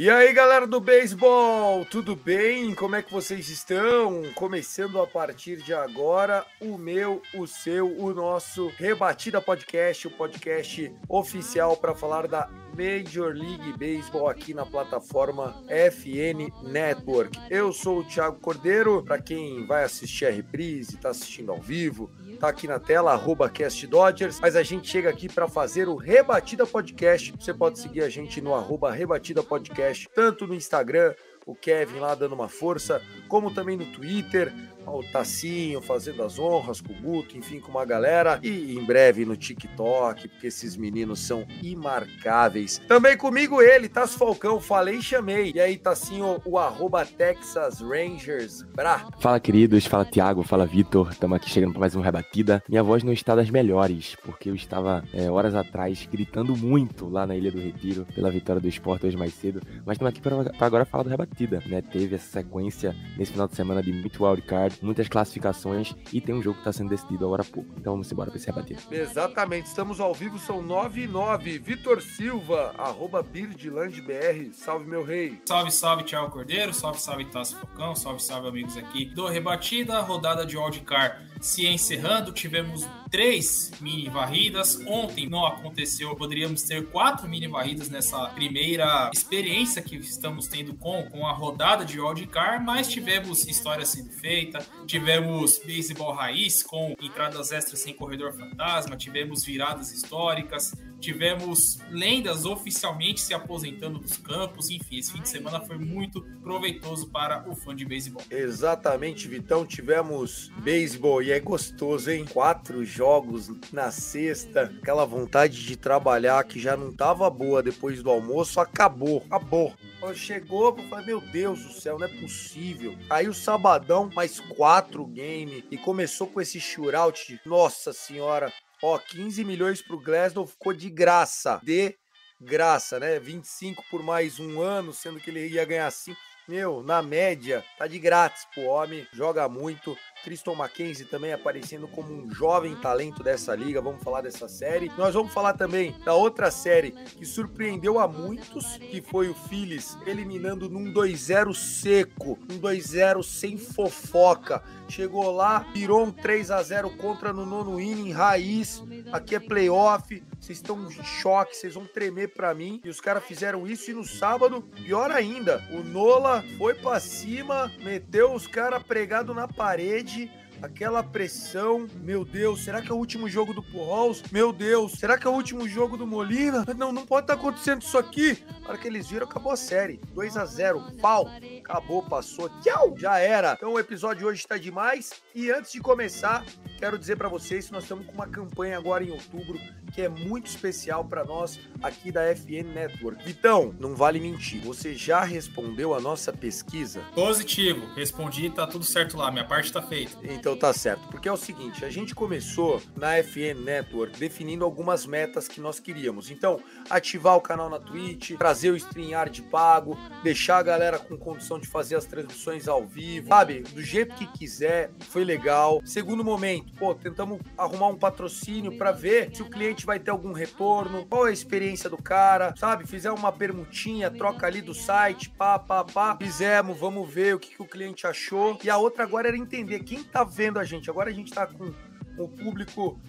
E aí, galera do beisebol, tudo bem? Como é que vocês estão? Começando a partir de agora o meu, o seu, o nosso Rebatida Podcast, o podcast oficial para falar da Major League Baseball aqui na plataforma FN Network. Eu sou o Thiago Cordeiro, para quem vai assistir a reprise, está assistindo ao vivo, tá aqui na tela, arroba Cast Dodgers, mas a gente chega aqui para fazer o Rebatida Podcast. Você pode seguir a gente no arroba Rebatida Podcast, tanto no Instagram, o Kevin lá dando uma força, como também no Twitter, o Tacinho fazendo as honras com o Guto, enfim, com uma galera, e em breve no TikTok, porque esses meninos são imarcáveis. Também comigo ele, Tassi Falcão, falei e chamei. E aí, Tacinho, o arroba Texas Rangers Bra. Fala, queridos. Fala, Thiago. Fala, Vitor. Estamos aqui chegando para mais um Rebatida. Minha voz não está das melhores, porque eu estava é, horas atrás gritando muito lá na Ilha do Retiro pela vitória do esporte hoje mais cedo. Mas estamos aqui para agora falar do Rebatida, né? Teve essa sequência nesse final de semana de muito wildcard, muitas classificações e tem um jogo que está sendo decidido agora há pouco. Então vamos embora para esse Rebatida. Exatamente, estamos ao vivo, são 9 e 9. Vitor Silva, arroba BirdlandBR. Salve, meu rei. Salve, salve, Thiago Cordeiro. Salve, salve, Tasso Focão. Salve, salve, amigos aqui do Rebatida. Rodada de wildcard se encerrando. Tivemos três mini varridas. Ontem não aconteceu. Poderíamos ter quatro mini varridas nessa primeira experiência que estamos tendo com, com a rodada de wildcard, mas tivemos história sendo feita. Tivemos beisebol raiz com entradas extras sem corredor fantasma. Tivemos viradas históricas. Tivemos lendas oficialmente se aposentando dos campos. Enfim, esse fim de semana foi muito proveitoso para o fã de beisebol. Exatamente, Vitão. Tivemos beisebol e é gostoso, hein? Quatro jogos na sexta. Aquela vontade de trabalhar que já não tava boa depois do almoço, acabou. Acabou. Chegou, eu falei, meu Deus do céu, não é possível. Aí o sabadão, mais quatro game e começou com esse shootout. Nossa senhora, Ó, 15 milhões pro Glasgow ficou de graça. De graça, né? 25 por mais um ano, sendo que ele ia ganhar 5. Meu, na média, tá de grátis pro homem, joga muito. Tristan Mackenzie também aparecendo como um jovem talento dessa liga. Vamos falar dessa série. Nós vamos falar também da outra série que surpreendeu a muitos, que foi o Phillies eliminando num 2-0 seco, um 2-0 sem fofoca. Chegou lá, virou um 3 a 0 contra no nono inning, raiz. Aqui é playoff. Vocês estão em choque, vocês vão tremer para mim. E os caras fizeram isso e no sábado, pior ainda, o Nola foi para cima, meteu os caras pregado na parede aquela pressão. Meu Deus, será que é o último jogo do Pujols? Meu Deus, será que é o último jogo do Molina? Não, não pode estar tá acontecendo isso aqui. Na hora que eles viram, acabou a série. 2 a 0 pau. Acabou, passou. Tchau, já era. Então o episódio de hoje está demais. E antes de começar, quero dizer para vocês que nós estamos com uma campanha agora em outubro que é muito especial para nós aqui da FN Network. Vitão, não vale mentir. Você já respondeu a nossa pesquisa? Positivo. Respondi, tá tudo certo lá. Minha parte tá feita. Então tá certo. Porque é o seguinte, a gente começou na FN Network definindo algumas metas que nós queríamos. Então, ativar o canal na Twitch, trazer o StreamYard pago, deixar a galera com condição de fazer as transmissões ao vivo, sabe? Do jeito que quiser. Foi legal. Segundo momento, pô, tentamos arrumar um patrocínio para ver se o cliente vai ter algum retorno, qual é a experiência do cara, sabe? Fizer uma permutinha, troca ali do site, pá, pá, pá. Fizemos, vamos ver o que, que o cliente achou. E a outra agora era entender quem tá vendo a gente. Agora a gente tá com o público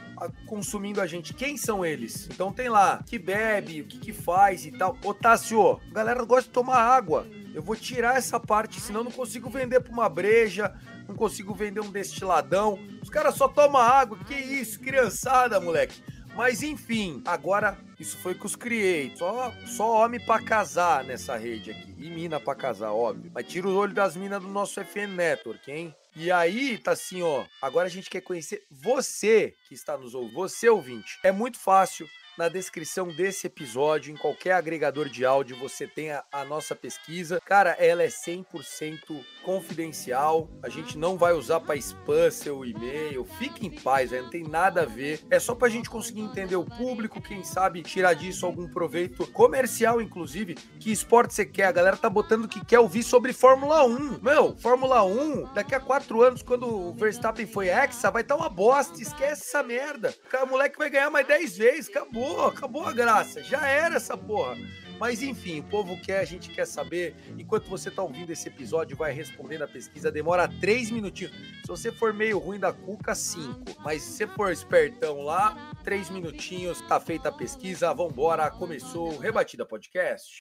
consumindo a gente. Quem são eles? Então tem lá, que bebe, o que, que faz e tal. Otácio, a galera gosta de tomar água. Eu vou tirar essa parte, senão não consigo vender pra uma breja, não consigo vender um destiladão. Os caras só tomam água. Que isso, criançada, moleque. Mas enfim, agora isso foi que os criei. Só, só homem para casar nessa rede aqui. E mina para casar, óbvio. Mas tira o olho das minas do nosso FN Network, hein? E aí, tá assim, ó. Agora a gente quer conhecer você que está nos ouvindo, você ouvinte. É muito fácil na descrição desse episódio, em qualquer agregador de áudio, você tem a, a nossa pesquisa. Cara, ela é 100% confidencial. A gente não vai usar para spam seu e-mail. Fique em paz, véio, não tem nada a ver. É só pra gente conseguir entender o público, quem sabe tirar disso algum proveito comercial, inclusive. Que esporte você quer? A galera tá botando que quer ouvir sobre Fórmula 1. Meu, Fórmula 1, daqui a quatro anos, quando o Verstappen foi hexa, vai estar tá uma bosta. Esquece essa merda. O moleque vai ganhar mais 10 vezes. Acabou, acabou a graça. Já era essa porra. Mas enfim, o povo quer, a gente quer saber. Enquanto você está ouvindo esse episódio, vai respondendo a pesquisa, demora três minutinhos. Se você for meio ruim da cuca, cinco. Mas se você for espertão lá, três minutinhos, tá feita a pesquisa, vambora, começou o Rebatida Podcast.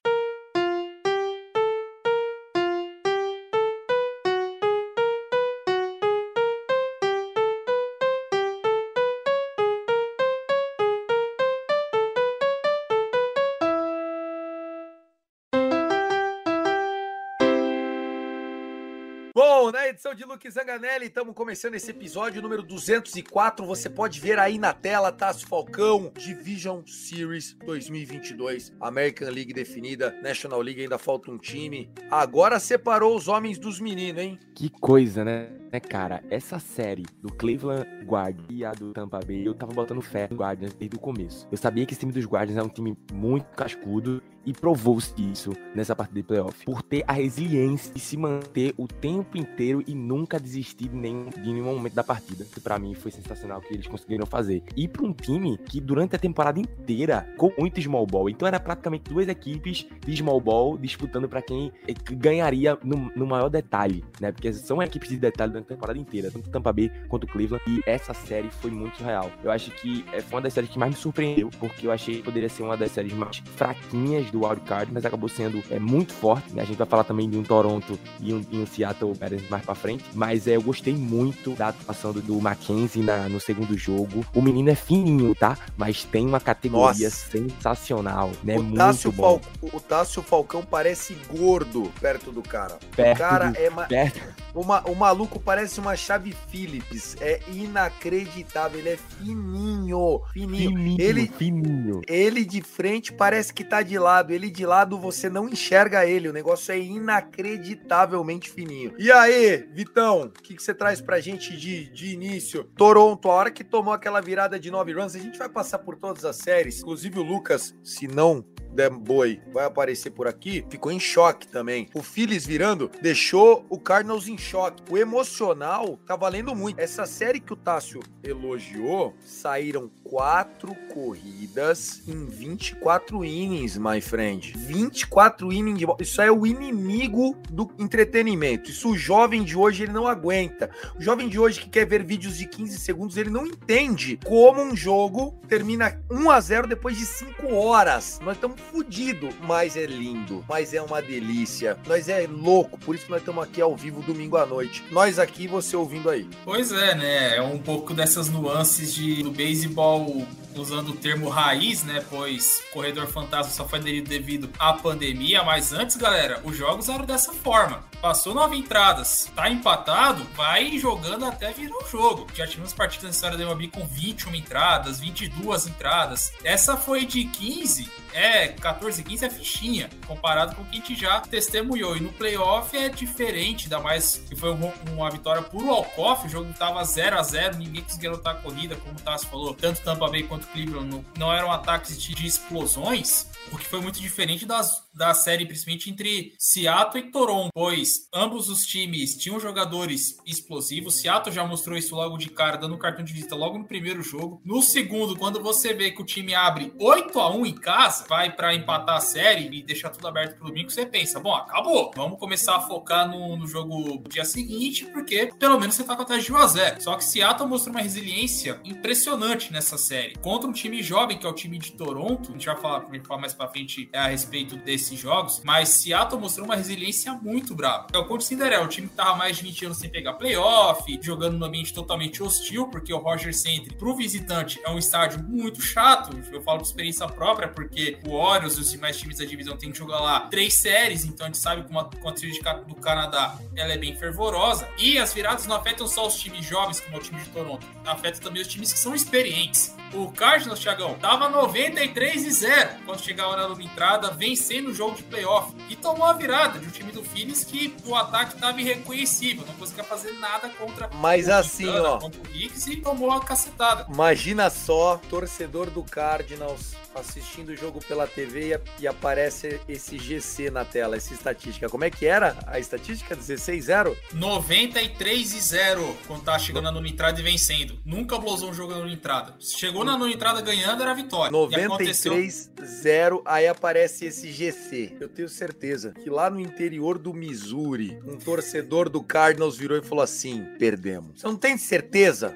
Edição de Luke Zanganelli, estamos começando esse episódio número 204. Você pode ver aí na tela, Tasso Falcão, Division Series 2022. American League definida, National League ainda falta um time. Agora separou os homens dos meninos, hein? Que coisa, né? né, cara? Essa série do Cleveland Guardians e a do Tampa Bay, eu tava botando fé no Guardians desde o começo. Eu sabia que esse time dos Guardians é um time muito cascudo e provou-se isso nessa partida de playoff. Por ter a resiliência de se manter o tempo inteiro e nunca desistir de nenhum, de nenhum momento da partida. Que para mim foi sensacional o que eles conseguiram fazer. E para um time que durante a temporada inteira com muito small ball. Então era praticamente duas equipes de small ball disputando para quem ganharia no, no, maior detalhe, né? Porque são equipes de detalhe durante a temporada inteira, tanto Tampa Bay quanto Cleveland. E essa série foi muito real. Eu acho que é, foi uma das séries que mais me surpreendeu, porque eu achei que poderia ser uma das séries mais fraquinhas do wildcard, mas acabou sendo é, muito forte. Né? A gente vai falar também de um Toronto e um, e um Seattle mais pra frente. Mas é, eu gostei muito da atuação do, do Mackenzie na, no segundo jogo. O menino é fininho, tá? Mas tem uma categoria Nossa. sensacional, né? O muito Tássio bom. O Tássio Falcão parece gordo perto do cara. Perto o cara do... é. Ma... Perto... O, ma... o maluco parece uma chave Phillips. É inacreditável. Ele é fininho. Fininho. Fininho, ele... fininho. Ele de frente parece que tá de lado. Ele de lado você não enxerga ele. O negócio é inacreditavelmente fininho. E aí, Vitão, o que, que você traz pra gente de, de início? Toronto, a hora que tomou aquela virada de nove runs, a gente vai passar por todas as séries. Inclusive o Lucas, se não der boi, vai aparecer por aqui, ficou em choque também. O Phillies virando deixou o Cardinals em choque. O emocional tá valendo muito. Essa série que o Tássio elogiou, saíram quatro corridas em 24 innings, my friend. 24 innings. Isso é o inimigo do entretenimento. Isso o jovem de hoje ele não aguenta. O jovem de hoje que quer ver vídeos de 15 segundos, ele não entende como um jogo termina 1 a 0 depois de 5 horas. Nós estamos fudido, mas é lindo, mas é uma delícia. Nós é louco, por isso nós estamos aqui ao vivo domingo à noite. Nós aqui, você ouvindo aí. Pois é, né? É um pouco dessas nuances de do beisebol o usando o termo raiz, né? Pois corredor fantasma só foi aderido devido à pandemia. Mas antes, galera, os jogos eram dessa forma. Passou nove entradas, tá empatado, vai jogando até virar o jogo. Já tivemos partidas na história da MLB com 21 entradas, 22 entradas. Essa foi de 15, é 14, 15 é fichinha, comparado com o que a gente já testemunhou. E no playoff é diferente, ainda mais que foi uma, uma vitória por walk-off, o jogo tava 0 a 0 ninguém conseguia lutar a corrida, como o Tassi falou, tanto Tampa Bay quanto Cleveland não, eram ataques de explosões, o que foi muito diferente das, da série, principalmente entre Seattle e Toronto, pois ambos os times tinham jogadores explosivos. Seattle já mostrou isso logo de cara, dando cartão de visita logo no primeiro jogo. No segundo, quando você vê que o time abre 8 a 1 em casa, vai para empatar a série e deixar tudo aberto pro domingo, você pensa, bom, acabou. Vamos começar a focar no, no jogo do dia seguinte, porque pelo menos você tá com a de 1 a 0. Só que Seattle mostrou uma resiliência impressionante nessa série. Contra um time jovem, que é o time de Toronto, a gente vai falar, falar mais pra frente a respeito desses jogos, mas Seattle mostrou uma resiliência muito brava. É o Conte Cinderella, o time que tava mais de 20 anos sem pegar playoff, jogando num ambiente totalmente hostil, porque o Roger Centre, pro visitante, é um estádio muito chato. Eu falo por experiência própria, porque o Orioles e os demais times da divisão têm que jogar lá três séries, então a gente sabe como a, como a do Canadá ela é bem fervorosa. E as viradas não afetam só os times jovens, como é o time de Toronto, afetam também os times que são experientes. O Cardinals, Thiagão, tava 93 e 0 quando chegava na entrada, vencendo jogo de playoff. E tomou a virada de um time do Phillies que o ataque tava irreconhecível, não conseguia fazer nada contra Mas o assim, ó. contra o Hicks e tomou a cacetada. Imagina só, torcedor do Cardinals assistindo o jogo pela TV e, e aparece esse GC na tela, essa estatística. Como é que era a estatística? 16-0? 93 e 0 quando tava chegando na nona entrada e vencendo. Nunca blosou um jogo na nona entrada. Se chegou na nona entrada ganhando, era vitória. E aconteceu 93-0, aí aparece esse GC. Eu tenho certeza que lá no interior do Missouri, um torcedor do Cardinals virou e falou assim: perdemos. Você não tem certeza?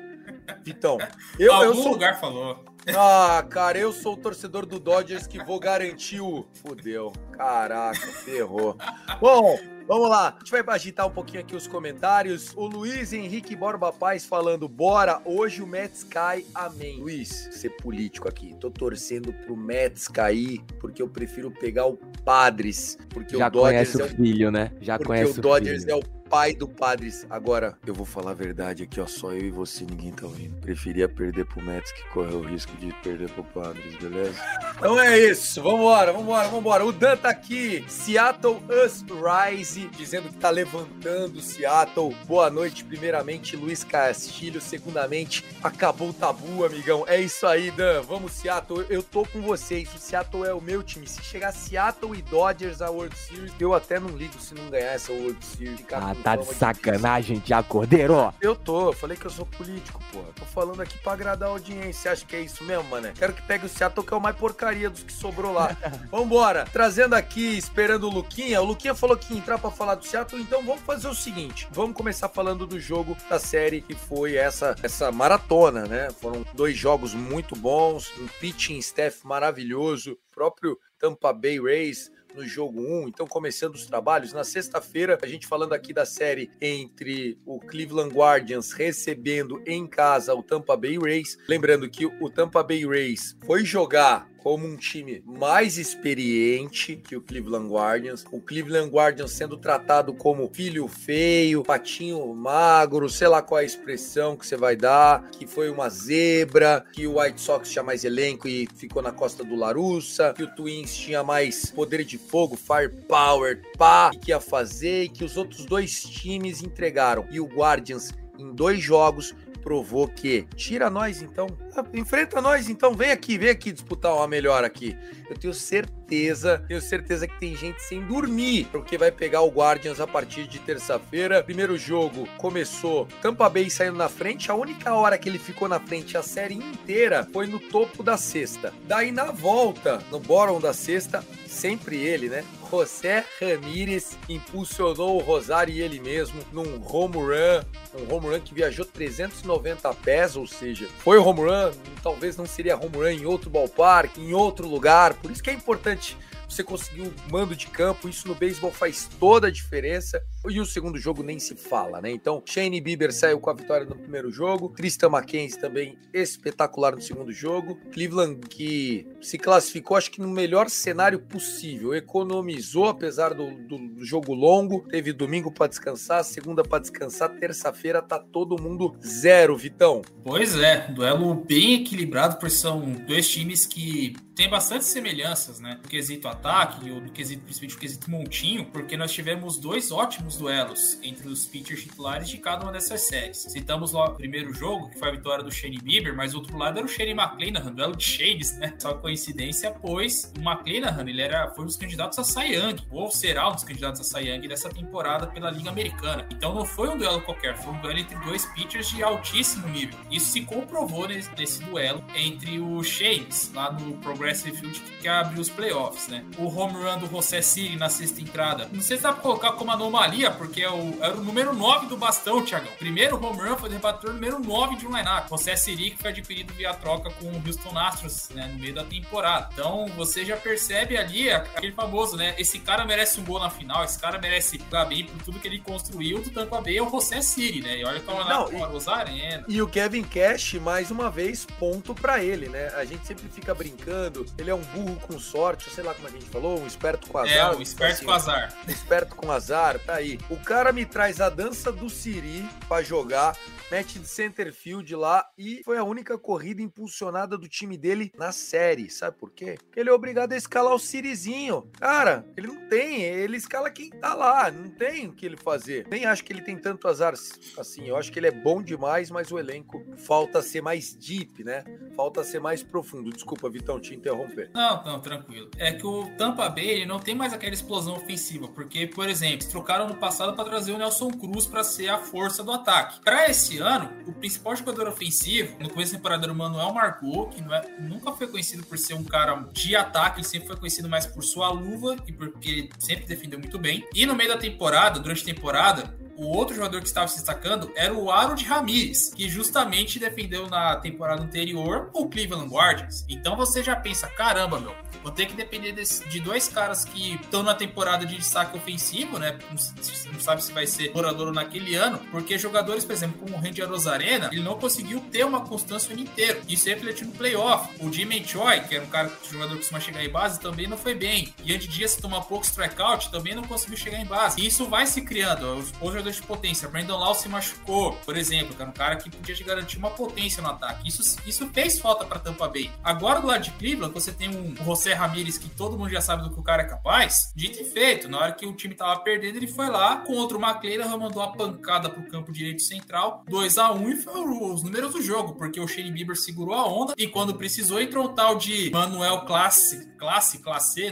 Vitão, eu, eu Algum sou. lugar falou. Ah, cara, eu sou o torcedor do Dodgers que vou garantir o. Fudeu. Caraca, ferrou. Bom, vamos lá. A gente vai agitar um pouquinho aqui os comentários. O Luiz Henrique Borba Paz falando: bora, hoje o Mets cai, amém. Luiz, ser político aqui. Tô torcendo pro Mets cair porque eu prefiro pegar o Padres. Porque Já o Dodgers conhece é o o filho, né? Já porque conhece o Dodgers filho. é o pai do Padres. Agora, eu vou falar a verdade aqui, ó. Só eu e você, ninguém tá ouvindo. Preferia perder pro Mets que correu o risco de perder pro Padres, beleza? Então é isso. Vambora, vambora, vambora. O Dan tá aqui. Seattle Us Rise, dizendo que tá levantando Seattle. Boa noite, primeiramente, Luiz Castilho. Segundamente, acabou o tabu, amigão. É isso aí, Dan. Vamos, Seattle. Eu tô com vocês. O Seattle é o meu time. Se chegar Seattle e Dodgers à World Series, eu até não ligo se não ganhar essa World Series. Ficar Ah, tá de sacanagem, Tiago Cordeiro. eu tô, eu falei que eu sou político, pô. Tô falando aqui pra agradar a audiência. Você acha que é isso mesmo, mané? Quero que pegue o Seattle, que é o mais porcaria dos que sobrou lá. Vambora. Trazendo aqui, esperando o Luquinha. O Luquinha falou que ia entrar pra falar do Seattle, então vamos fazer o seguinte. Vamos começar falando do jogo da série que foi essa, essa maratona, né? Foram dois jogos muito bons, um pitching staff maravilhoso, próprio Tampa Bay Rays no jogo 1, então começando os trabalhos. Na sexta-feira, a gente falando aqui da série entre o Cleveland Guardians recebendo em casa o Tampa Bay Rays. Lembrando que o Tampa Bay Rays foi jogar como um time mais experiente que o Cleveland Guardians. O Cleveland Guardians sendo tratado como filho feio, patinho magro, sei lá qual é a expressão que você vai dar, que foi uma zebra, que o White Sox tinha mais elenco e ficou na costa do Larussa, que o Twins tinha mais poder de fogo, firepower, pá, e que ia fazer, e que os outros dois times entregaram. E o Guardians, em dois jogos, provou que tira nós então, Ah, enfrenta nós então, vem aqui, vem aqui disputar uma melhor aqui. Eu tenho certeza, tenho certeza que tem gente sem dormir, porque vai pegar o Guardians a partir de terça-feira. Primeiro jogo começou Tampa Bay saindo na frente, a única hora que ele ficou na frente a série inteira foi no topo da sexta. Daí na volta, no bottom da sexta, sempre ele, né? José Ramírez impulsionou o Rosário e ele mesmo num home run, um home run que viajou 390 pés, ou seja, foi home run, talvez não seria home run em outro ballpark, em outro lugar, por isso que é importante você conseguir um mando de campo, isso no beisebol faz toda a diferença. E o segundo jogo nem se fala, né? Então, Shane Bieber saiu com a vitória no primeiro jogo, Tristan McKenzie também espetacular no segundo jogo. Cleveland que se classificou, acho que no melhor cenário possível, economizou apesar do, do, do jogo longo, teve domingo para descansar, segunda para descansar, terça-feira tá todo mundo zero, Vitão. Pois é, duelo bem equilibrado, porque são dois times que têm bastante semelhanças, né? No quesito ataque, ou no quesito, principalmente no quesito montinho, porque nós tivemos dois ótimos duelos entre os pitchers titulares de cada uma dessas séries. Citamos lá o primeiro jogo, que foi a vitória do Shane Bieber, mas o outro lado era o Shane McClanahan, duelo de Shanes, né? Só coincidência, pois o McClanahan, ele era, foi um dos candidatos a Cy Young, ou será um dos candidatos a Cy Young dessa temporada pela Liga Americana. Então não foi um duelo qualquer, foi um duelo entre dois pitchers de altíssimo nível. Isso se comprovou nesse, nesse duelo entre o Shanes, lá no Progressive Field, que abriu os playoffs, né? O home run do José Siri na sexta entrada. Não sei se dá pra colocar como anomalia, porque é o, era o número 9 do bastão, Thiagão. Primeiro home run foi o rebatedor número 9 de um lineup. José Siri, que foi adquirido via troca com o Houston Astros, né? No meio da temporada. Então você já percebe ali aquele famoso, né? Esse cara merece um gol na final, esse cara merece jogar bem por tudo que ele construiu do Tampa Bay é o José Siri, né? E olha como Não, ela e- com a Rosarena. E o Kevin Cash, mais uma vez, ponto pra ele, né? A gente sempre fica brincando, ele é um burro com sorte, sei lá como a gente falou, um esperto com azar. É, o esperto assim, com azar. um esperto com azar, tá aí. O cara me traz a dança do Siri pra jogar, mete de center field lá e foi a única corrida impulsionada do time dele na série. Sabe por quê? Porque ele é obrigado a escalar o Sirizinho. Cara, ele não tem, ele escala quem tá lá, não tem o que ele fazer. Nem acho que ele tem tanto azar assim. Eu acho que ele é bom demais, mas o elenco falta ser mais deep, né? Falta ser mais profundo. Desculpa, Vitão, te interromper. Não, não, tranquilo. É que o Tampa Bay ele não tem mais aquela explosão ofensiva, porque, por exemplo, trocaram no passado para trazer o Nelson Cruz para ser a força do ataque. Para esse ano, o principal jogador ofensivo, no começo da temporada, era o Manuel Margot, que é, nunca foi conhecido por ser um cara de ataque, ele sempre foi conhecido mais por sua luva e porque ele sempre defendeu muito bem. E no meio da temporada, durante a temporada, o outro jogador que estava se destacando era o Aro de Ramirez, que justamente defendeu na temporada anterior o Cleveland Guardians. Então você já pensa, caramba, meu, vou ter que depender desse, de dois caras que estão na temporada de destaque ofensivo, né? Não, não sabe se vai ser morador naquele ano, porque jogadores, por exemplo, como o Randy Rosarena, ele não conseguiu ter uma constância o ano inteiro. Isso refletiu no playoff. O Jimmy Choi, que era um cara que jogador que costuma chegar em base, também não foi bem. E antes dias tomar pouco strikeout, também não conseguiu chegar em base. E isso vai se criando. Os, os jogadores de potência. Brandon Lau se machucou, por exemplo, que era um cara que podia te garantir uma potência no ataque. Isso, isso fez falta para Tampa Bay. Agora, do lado de Cleveland, você tem um José Ramírez que todo mundo já sabe do que o cara é capaz. Dito e feito, na hora que o time tava perdendo, ele foi lá contra o McLean, mandou a pancada pro campo direito central, 2 a 1 e foi os números do jogo, porque o Shane Bieber segurou a onda e quando precisou entrou um tal de Manuel Classe, Classe, Classe,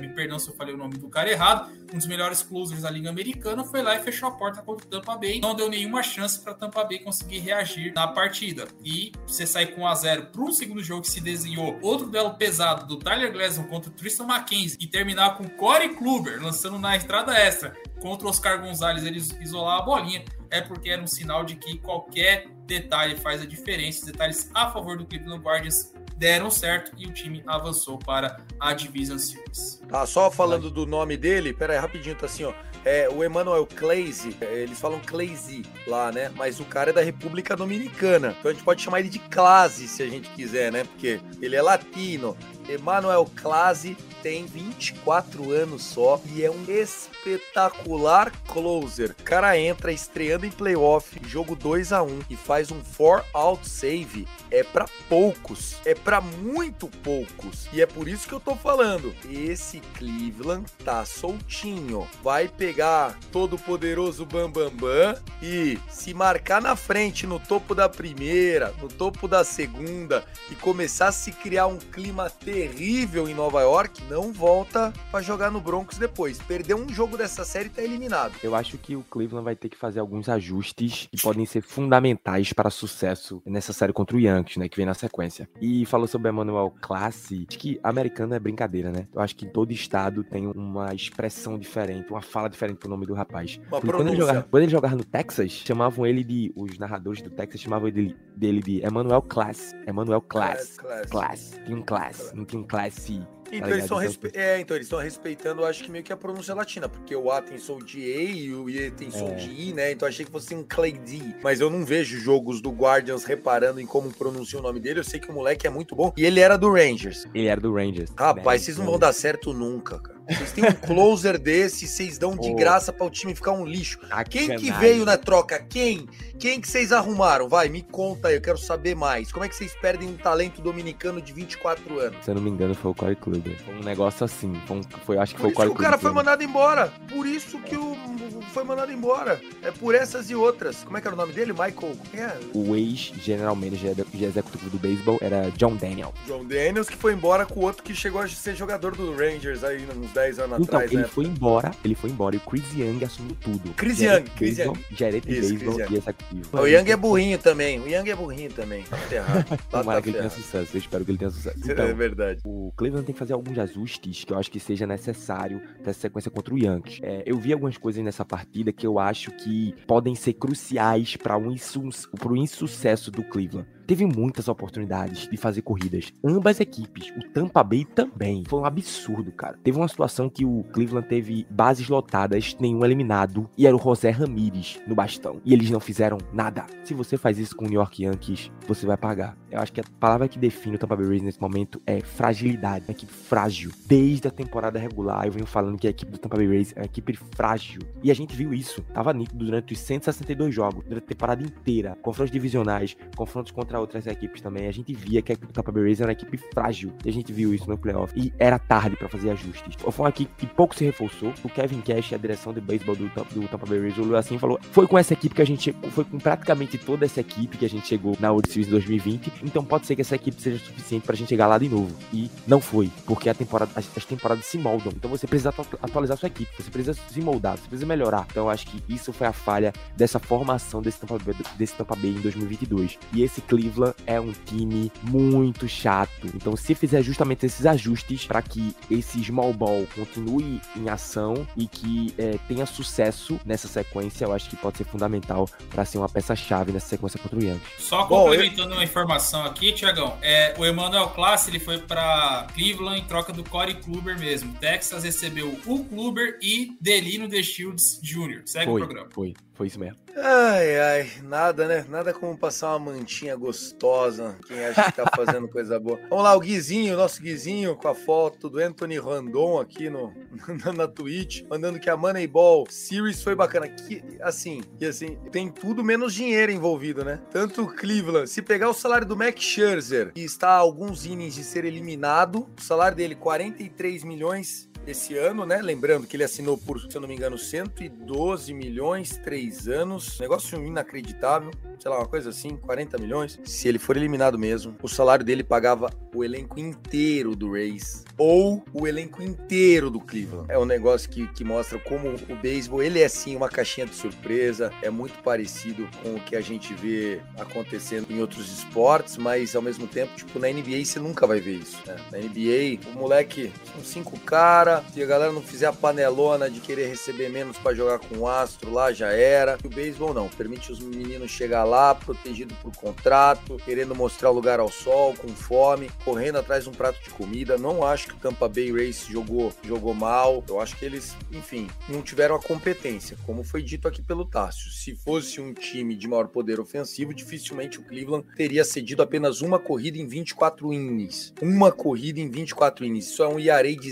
me perdão se eu falei o nome do cara errado, um dos melhores closers da Liga Americana, foi lá e fechou a porta contra o Tampa Bay. Não deu nenhuma chance para Tampa Bay conseguir reagir na partida. E você sai com 1 a 0 para um segundo jogo que se desenhou outro duelo pesado do Tyler Glasson contra o Tristan McKenzie e terminar com Corey Kluber lançando na estrada extra contra o Oscar Gonzalez, eles isolar a bolinha, é porque era um sinal de que qualquer detalhe faz a diferença. Detalhes a favor do Cleveland Guardians deram certo e o time avançou para a Division Series. Tá, só falando do nome dele, pera aí, rapidinho, tá assim, ó. É, o Emmanuel Clazy, eles falam Clazy lá, né? Mas o cara é da República Dominicana. Então a gente pode chamar ele de Clazy se a gente quiser, né? Porque ele é latino. Emmanuel Clazy tem 24 anos só e é um espetacular closer. O cara entra estreando em playoff, jogo 2 a 1 e faz um 4 out save. É para poucos, é para muito poucos. E é por isso que eu tô falando. Esse Cleveland tá soltinho. Vai pegar todo o poderoso Bam Bam Bam e se marcar na frente no topo da primeira, no topo da segunda e começar a se criar um clima terrível em Nova York, não volta para jogar no Broncos depois. Perder um jogo dessa série tá eliminado. Eu acho que o Cleveland vai ter que fazer alguns ajustes que podem ser fundamentais para sucesso nessa série contra o Yankees, né, que vem na sequência. E falou sobre Emmanuel Classe, acho que americano é brincadeira, né? Eu acho que todo estado tem uma expressão diferente, uma fala diferente pro nome do rapaz. Quando ele, jogava, quando ele jogava no Texas, chamavam ele de os narradores do Texas chamavam ele dele de Emmanuel Class. Emmanuel Class. Class. Class. Tem um class, não tem um classe então, tá eles estão respe... é, então eles estão respeitando, acho que meio que a pronúncia latina, porque o A tem som de E e o E tem som é. de I, né? Então achei que fosse um Clay D. Mas eu não vejo jogos do Guardians reparando em como pronuncia o nome dele. Eu sei que o moleque é muito bom. E ele era do Rangers. Ele era do Rangers. Rapaz, vocês não vão dar certo nunca, cara. Vocês têm um closer desse, vocês dão de oh. graça para o time ficar um lixo. Quem que veio na troca? Quem? Quem que vocês arrumaram? Vai, me conta aí, eu quero saber mais. Como é que vocês perdem um talento dominicano de 24 anos? Se eu não me engano, foi o Corey Kluber. Foi um negócio assim. Foi, um, foi acho que por foi o Corey Kluber. o cara foi mandado embora. Por isso que o foi mandado embora. É por essas e outras. Como é que era o nome dele? Michael? É? O ex-general manager de executivo do beisebol era John Daniel. John Daniels que foi embora com o outro que chegou a ser jogador do Rangers aí uns 10 anos então, atrás, ele né? foi embora, ele foi embora e o Chris Young assumiu tudo. Chris Young, Chris Young. De beisebol e executivo. O Young é burrinho também, o Young é burrinho também. Tá errado. Tomara tá que ele tenha sucesso, eu espero que ele tenha sucesso. Então, é verdade. O Cleveland tem que fazer alguns ajustes que eu acho que seja necessário para essa sequência contra o Yankees. É, eu vi algumas coisas nessa partida que eu acho que podem ser cruciais para um insu um insucesso do Cleveland teve muitas oportunidades de fazer corridas. Ambas equipes, o Tampa Bay também. Foi um absurdo, cara. Teve uma situação que o Cleveland teve bases lotadas, nenhum eliminado, e era o José Ramírez no bastão. E eles não fizeram nada. Se você faz isso com o New York Yankees, você vai pagar. Eu acho que a palavra que define o Tampa Bay Rays nesse momento é fragilidade. Uma equipe frágil. Desde a temporada regular, eu venho falando que a equipe do Tampa Bay Rays é uma equipe frágil. E a gente viu isso. Tava nítido durante os 162 jogos, durante a temporada inteira. Confrontos divisionais, confrontos contra outras equipes também. A gente via que a equipe do Tampa Bay Rays era uma equipe frágil. E a gente viu isso no playoff. E era tarde para fazer ajustes. Foi uma equipe que pouco se reforçou. O Kevin Cash, a direção de beisebol do, do Tampa Bay Rays, olhou assim e falou: foi com essa equipe que a gente foi com praticamente toda essa equipe que a gente chegou na World Series 2020. Então pode ser que essa equipe seja suficiente pra gente chegar lá de novo. E não foi, porque a temporada, as, as temporadas se moldam. Então você precisa atualizar sua equipe, você precisa se moldar, você precisa melhorar. Então acho que isso foi a falha dessa formação desse Tampa Bay, desse Tampa Bay em 2022. E esse Cleveland é um time muito chato. Então se fizer justamente esses ajustes para que esse small ball continue em ação e que é, tenha sucesso nessa sequência, eu acho que pode ser fundamental para ser uma peça-chave nessa sequência contra o Yankees. Só complementando uma informação aqui, Tiagão, é, o Emmanuel Class ele foi para Cleveland em troca do Corey Kluber mesmo. Texas recebeu o Kluber e Delino The Shields Jr. Segue foi, o programa. Foi, foi isso mesmo. Ai, ai, nada, né? Nada como passar uma mantinha gostosa. Quem acha que tá fazendo coisa boa. Vamos lá, o Guizinho, nosso Guizinho, com a foto do Anthony Randon aqui no, na Twitch, mandando que a Moneyball Series foi bacana. Que, assim, e assim, tem tudo menos dinheiro envolvido, né? Tanto o Cleveland, se pegar o salário do Max Scherzer, que está a alguns innings de ser eliminado, o salário dele 43 milhões esse ano, né? Lembrando que ele assinou por, se eu não me engano, 112 milhões, três anos. Negócio inacreditável. Sei lá, uma coisa assim, 40 milhões. Se ele for eliminado mesmo, o salário dele pagava o elenco inteiro do Rays ou o elenco inteiro do Cleveland. É um negócio que, que mostra como o beisebol, ele é sim uma caixinha de surpresa, é muito parecido com o que a gente vê acontecendo em outros esportes, mas ao mesmo tempo, tipo, na NBA você nunca vai ver isso, né? Na NBA, o moleque são cinco caras, se a galera não fizer a panelona de querer receber menos para jogar com o astro lá, já era. O beisebol não, permite os meninos chegar lá, protegido por contrato, querendo mostrar o lugar ao sol, com fome, correndo atrás de um prato de comida. Não acho que o Tampa Bay Race jogou, jogou mal. Eu acho que eles, enfim, não tiveram a competência, como foi dito aqui pelo Tássio. Se fosse um time de maior poder ofensivo, dificilmente o Cleveland teria cedido apenas uma corrida em 24 innings. Uma corrida em 24 innings. Isso é um ERA de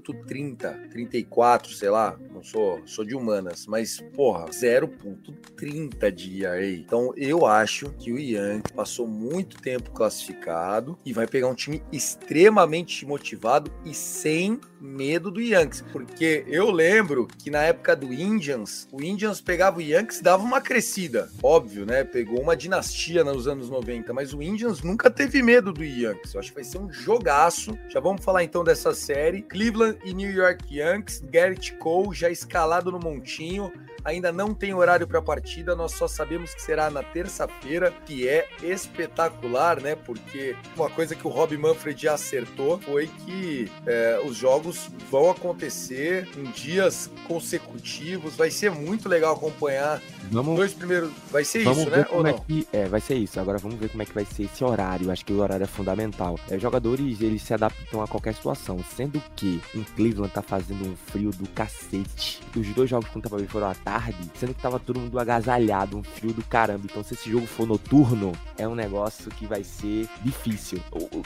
0.30, 34, sei lá. Não sou, sou de humanas, mas porra, 0.30 de ERA. Então eu acho que o Yankees passou muito tempo classificado e vai pegar um time extremamente motivado e sem medo do Yankees, porque eu lembro que na época do Indians, o Indians pegava o Yankees e dava uma crescida, óbvio, né? Pegou uma dinastia nos anos 90, mas o Indians nunca teve medo do Yankees. Eu acho que vai ser um jogaço. Já vamos falar então dessa série. Cleveland e New York Yankees, Garrett Cole já escalado no montinho ainda não tem horário para a partida, nós só sabemos que será na terça-feira, que é espetacular, né? Porque uma coisa que o Rob Manfred já acertou foi que é, os jogos vão acontecer em dias consecutivos, vai ser muito legal acompanhar. Vamos, Dois primeiros, vai ser isso, né? como Ou é não? que é, vai ser isso. Agora vamos ver como é que vai ser esse horário. Acho que o horário é fundamental. É, os jogadores eles se adaptam a qualquer situação, sendo que em Cleveland tá fazendo um frio do cacete. Os dois jogos contra o Tampa Bay foram à tarde, sendo que tava todo mundo agasalhado, um frio do caramba. Então se esse jogo for noturno, é um negócio que vai ser difícil.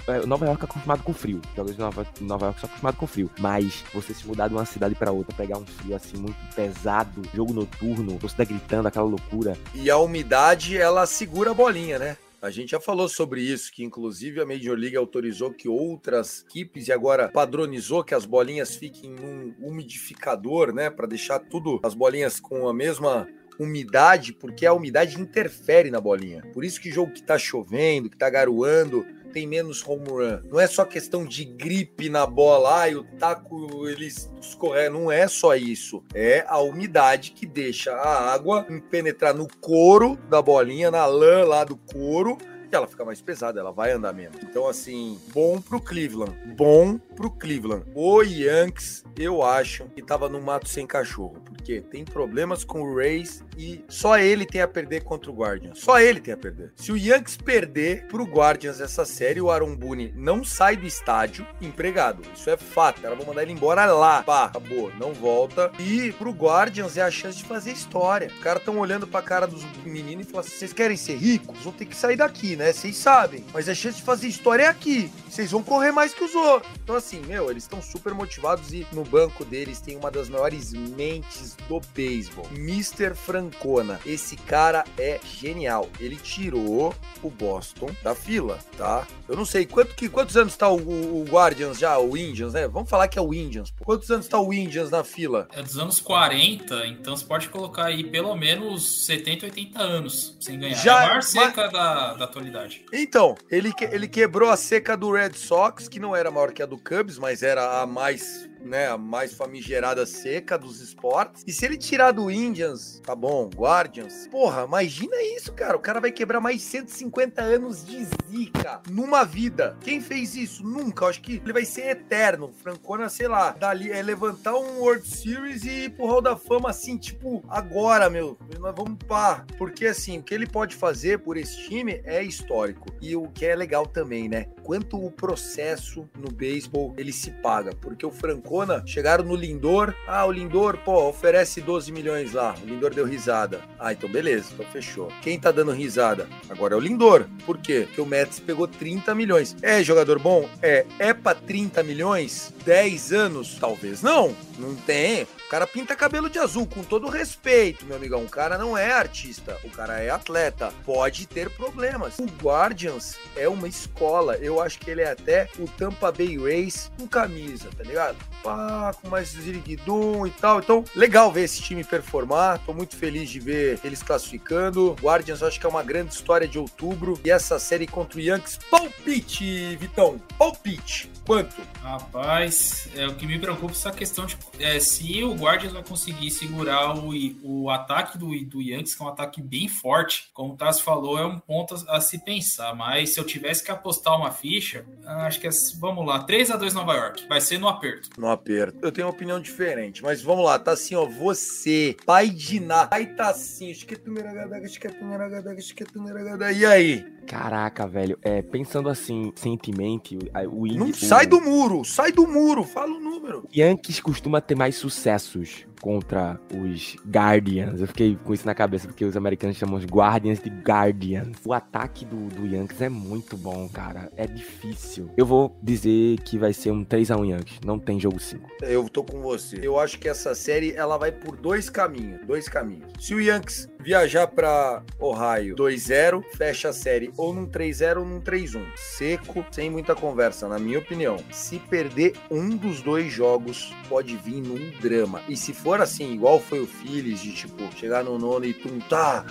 É, Nova York é acostumado com frio. Os jogadores de Nova, Nova York são acostumados com frio. Mas você se mudar de uma cidade para outra, pegar um frio assim muito pesado, jogo noturno, você tá gritando aquela loucura. E a umidade, ela segura a bolinha, né? A gente já falou sobre isso, que inclusive a Major League autorizou que outras equipes e agora padronizou que as bolinhas fiquem num umidificador, né, Pra deixar tudo as bolinhas com a mesma umidade, porque a umidade interfere na bolinha. Por isso que jogo que tá chovendo, que tá garoando, tem menos home run. Não é só questão de gripe na bola, e o taco ele escorrega. Não é só isso. É a umidade que deixa a água penetrar no couro da bolinha, na lã lá do couro. Ela fica mais pesada, ela vai andar menos. Então, assim, bom pro Cleveland. Bom pro Cleveland. O Yankees, eu acho que tava no mato sem cachorro. Porque Porque tem problemas com o Rays e só ele tem a perder contra o Guardians. Só ele tem a perder. Se o Yankees perder pro Guardians essa série, o Aaron Boone não sai do estádio empregado. Isso é fato. Ela vai mandar ele embora lá. Pá, acabou. Não volta. E pro Guardians é a chance de fazer história. Os caras estão olhando pra cara dos meninos e falando assim: vocês querem ser ricos? Vão ter que sair daqui, né? Vocês sabem. Mas a chance de fazer história é aqui. Vocês vão correr mais que os outros. Então, assim, meu, eles estão super motivados e no banco deles tem uma das maiores mentes do beisebol, Mr. Francona. Esse cara é genial. Ele tirou o Boston da fila, tá? Eu não sei quanto que, quantos anos tá o, o, o Guardians já, o Indians, né? Vamos falar que é o Indians. Pô. Quantos anos tá o Indians na fila? É dos anos 40, então você pode colocar aí pelo menos 70, 80 anos sem ganhar. Já- é a maior mas- seca da, da atualidade. Então, ele, ele quebrou a seca do Red Sox, que não era maior que a do Cubs, mas era a mais, né, a mais famigerada seca dos esportes. E se ele tirar do Indians, tá bom, Guardians, porra, imagina isso, cara. O cara vai quebrar mais 150 anos de zica numa vida. Quem fez isso? Nunca. Eu acho que ele vai ser eterno. Francona, sei lá, dali é levantar um World Series e ir pro Hall da Fama assim, tipo, agora, meu. Nós vamos pá. Porque assim, o que ele pode fazer por esse time é histórico. E o que é legal também, né? Quanto o processo no beisebol ele se paga. Porque o Francona chegaram no Lindor. Ah, o Lindor, pô, oferece 12 milhões lá. O Lindor deu risada. Ah, então beleza, então fechou. Quem tá dando risada? Agora é o Lindor. Por quê? Porque o Mets pegou 30 milhões. É jogador bom? É. É pra 30 milhões? 10 anos? Talvez não. Não tem. Cara pinta cabelo de azul, com todo respeito, meu amigão. O cara não é artista, o cara é atleta. Pode ter problemas. O Guardians é uma escola. Eu acho que ele é até o Tampa Bay Rays com camisa, tá ligado? Pá, com mais ziriguidum e tal. Então, legal ver esse time performar. Tô muito feliz de ver eles classificando. Guardians, acho que é uma grande história de outubro. E essa série contra o Yankees, palpite, Vitão. Palpite. Quanto? Rapaz, é, o que me preocupa é essa questão de é, se o Guardians vai conseguir segurar o, o ataque do, do Yankees, que é um ataque bem forte. Como o Tassi falou, é um ponto a, a se pensar. Mas se eu tivesse que apostar uma ficha, acho que é, vamos lá, 3 a 2 Nova York. Vai ser no aperto. No aperto. Eu tenho uma opinião diferente, mas vamos lá, tá assim, ó. Você, pai de Ná, pai tá assim, e aí? Caraca, velho. É, pensando assim, sentimente, o, o Não Indy- sai o- do muro, sai do muro, fala o número. Yankees costuma ter mais sucessos contra os Guardians. Eu fiquei com isso na cabeça porque os americanos chamam os Guardians de Guardians. O ataque do, do Yankees é muito bom, cara. É difícil. Eu vou dizer que vai ser um 3x1 Yankees. Não tem jogo 5. Eu tô com você. Eu acho que essa série ela vai por dois caminhos, dois caminhos. Se o Yankees viajar pra Ohio 2-0, fecha a série ou num 3-0 ou num 3-1. Seco, sem muita conversa, na minha opinião. Se perder um dos dois jogos, pode vir num drama. E se for assim, igual foi o Phillies, de tipo, chegar no nono e tum, tá,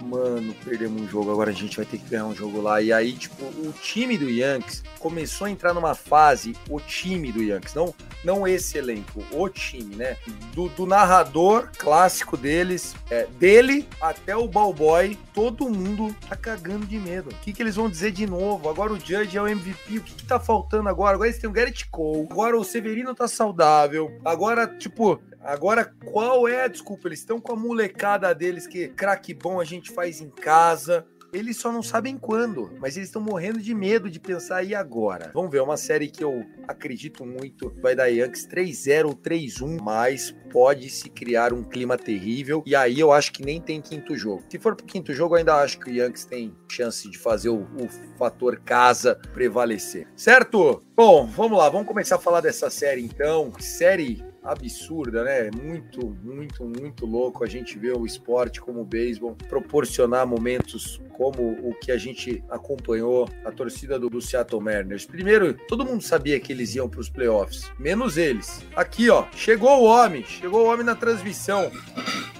mano, perdemos um jogo, agora a gente vai ter que ganhar um jogo lá. E aí, tipo, o time do Yankees começou a entrar numa fase, o time do Yankees, não, não esse elenco, o time, né? Do, do narrador clássico deles, é, dele até o Ballboy, todo mundo tá cagando de medo. O que, que eles vão dizer de novo? Agora o Judge é o MVP, o que, que tá faltando agora? Agora eles têm o Garrett Cole, agora o Severino tá saudável, agora, tipo, Agora, qual é a desculpa? Eles estão com a molecada deles que craque bom a gente faz em casa. Eles só não sabem quando, mas eles estão morrendo de medo de pensar e agora. Vamos ver, uma série que eu acredito muito vai dar Yankees 3-0 ou 3-1, mas pode se criar um clima terrível e aí eu acho que nem tem quinto jogo. Se for pro quinto jogo, ainda acho que o Yankees tem chance de fazer o, o fator casa prevalecer. Certo? Bom, vamos lá, vamos começar a falar dessa série então. Série absurda, né? Muito, muito, muito louco a gente vê o esporte como o beisebol proporcionar momentos como o que a gente acompanhou a torcida do, do Seattle Mariners. Primeiro, todo mundo sabia que eles iam para os playoffs, menos eles. Aqui, ó, chegou o homem, chegou o homem na transmissão.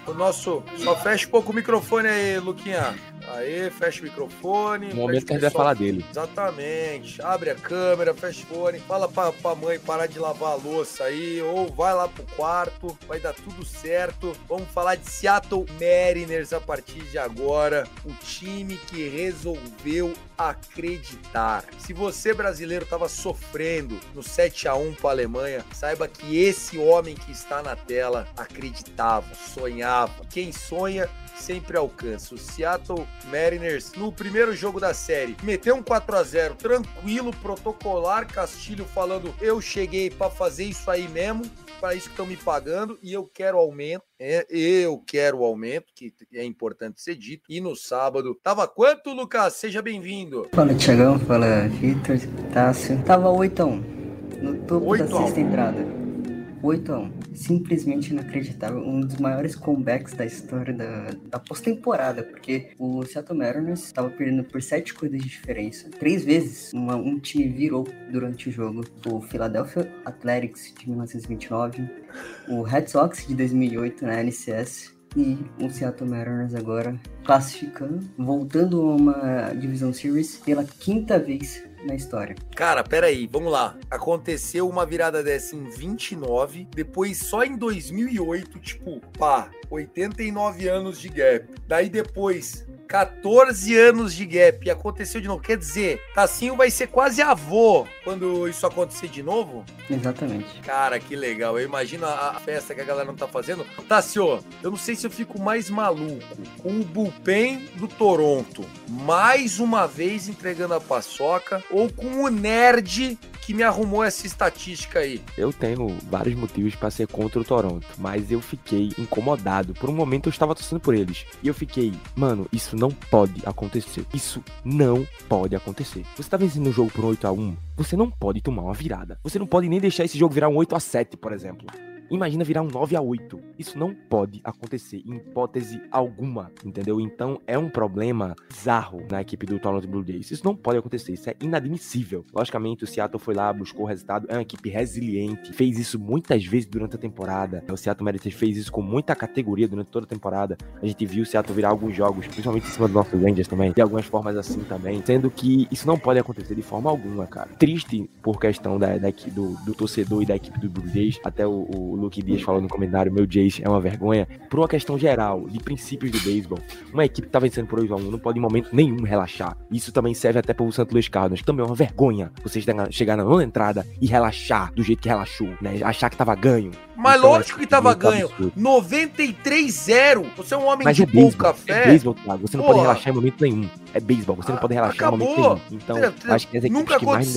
O nosso, só fecha um pouco o microfone aí, Luquinha. Aê, fecha o microfone. No momento que a gente vai falar dele. Exatamente. Abre a câmera, fecha o fone, fala pra, pra mãe parar de lavar a louça aí, ou vai lá pro quarto, vai dar tudo certo. Vamos falar de Seattle Mariners a partir de agora. O time que resolveu acreditar. Se você brasileiro tava sofrendo no 7 a 1 para a Alemanha, saiba que esse homem que está na tela acreditava, sonhava. Quem sonha sempre alcança. O Seattle Mariners, no primeiro jogo da série, meteu um 4 a 0 tranquilo, protocolar, Castilho falando: eu cheguei para fazer isso aí mesmo, para isso que estão me pagando e eu quero aumento. É, eu quero o aumento, que é importante ser dito. E no sábado, tava quanto, Lucas? Seja bem-vindo. Fala, Tiagão. Fala, Vitor, Tássio. Tava 8 a 1 no topo da sexta entrada. 8 a 1 Simplesmente inacreditável. Um dos maiores comebacks da história da, da pós-temporada, porque o Seattle Mariners estava perdendo por 7 corridas de diferença. Três vezes uma, um time virou durante o jogo. O Philadelphia Athletics de 1929, o Red Sox de 2008 na NCS e o Seattle Mariners agora classificando, voltando a uma divisão series pela quinta vez na história. Cara, peraí, vamos lá. Aconteceu uma virada dessa em 29, depois só em 2008, tipo, pá, 89 anos de gap. Daí depois, 14 anos de gap e aconteceu de novo. Quer dizer, Tassinho vai ser quase avô quando isso acontecer de novo? Exatamente. Cara, que legal. Eu imagino a, a festa que a galera não tá fazendo. Tassio, eu não sei se eu fico mais maluco com o bullpen do Toronto, mais uma vez entregando a paçoca, ou com o nerd que me arrumou essa estatística aí. Eu tenho vários motivos pra ser contra o Toronto, mas eu fiquei incomodado. Por um momento eu estava torcendo por eles. E eu fiquei, mano, isso não pode acontecer. Isso não pode acontecer. Você tá vencendo o jogo por 8 a 1 você não pode tomar uma virada. Você não pode nem deixar esse jogo virar um 8 a 7 por exemplo. Imagina virar um 9 a 8 Isso não pode acontecer em hipótese alguma, entendeu? Então é um problema bizarro na equipe do Toronto Blue Jays. Isso não pode acontecer, isso é inadmissível. Logicamente, o Seattle foi lá, buscou o resultado, é uma equipe resiliente, fez isso muitas vezes durante a temporada. O Seattle Mariners fez isso com muita categoria durante toda a temporada. A gente viu o Seattle virar alguns jogos, principalmente em cima dos nossos Rangers também, de algumas formas assim também, sendo que isso não pode acontecer de forma alguma, cara. Triste por questão da, da do, do torcedor e da equipe do Blue Jays, até o, o Luke Dias falou no comentário, meu Jays é uma vergonha. Por uma questão geral, de princípios do beisebol, uma equipe que tá vencendo por 8 a 1 não pode em momento nenhum relaxar. Isso também serve até pro St. Louis Cardinals, que também é uma vergonha vocês chegar na nona entrada e relaxar do jeito que relaxou, né? Achar que tava ganho. Mas Então, lógico que tava é ganho. absurdo. 93-0. Você é um homem Mas de é pouca beisebol, fé. é beisebol, Thiago. Você não Porra. pode relaxar em momento nenhum. É beisebol, você não Ah, pode relaxar momento acabou. nenhum. Então, É, acho que as equipes Nunca que mais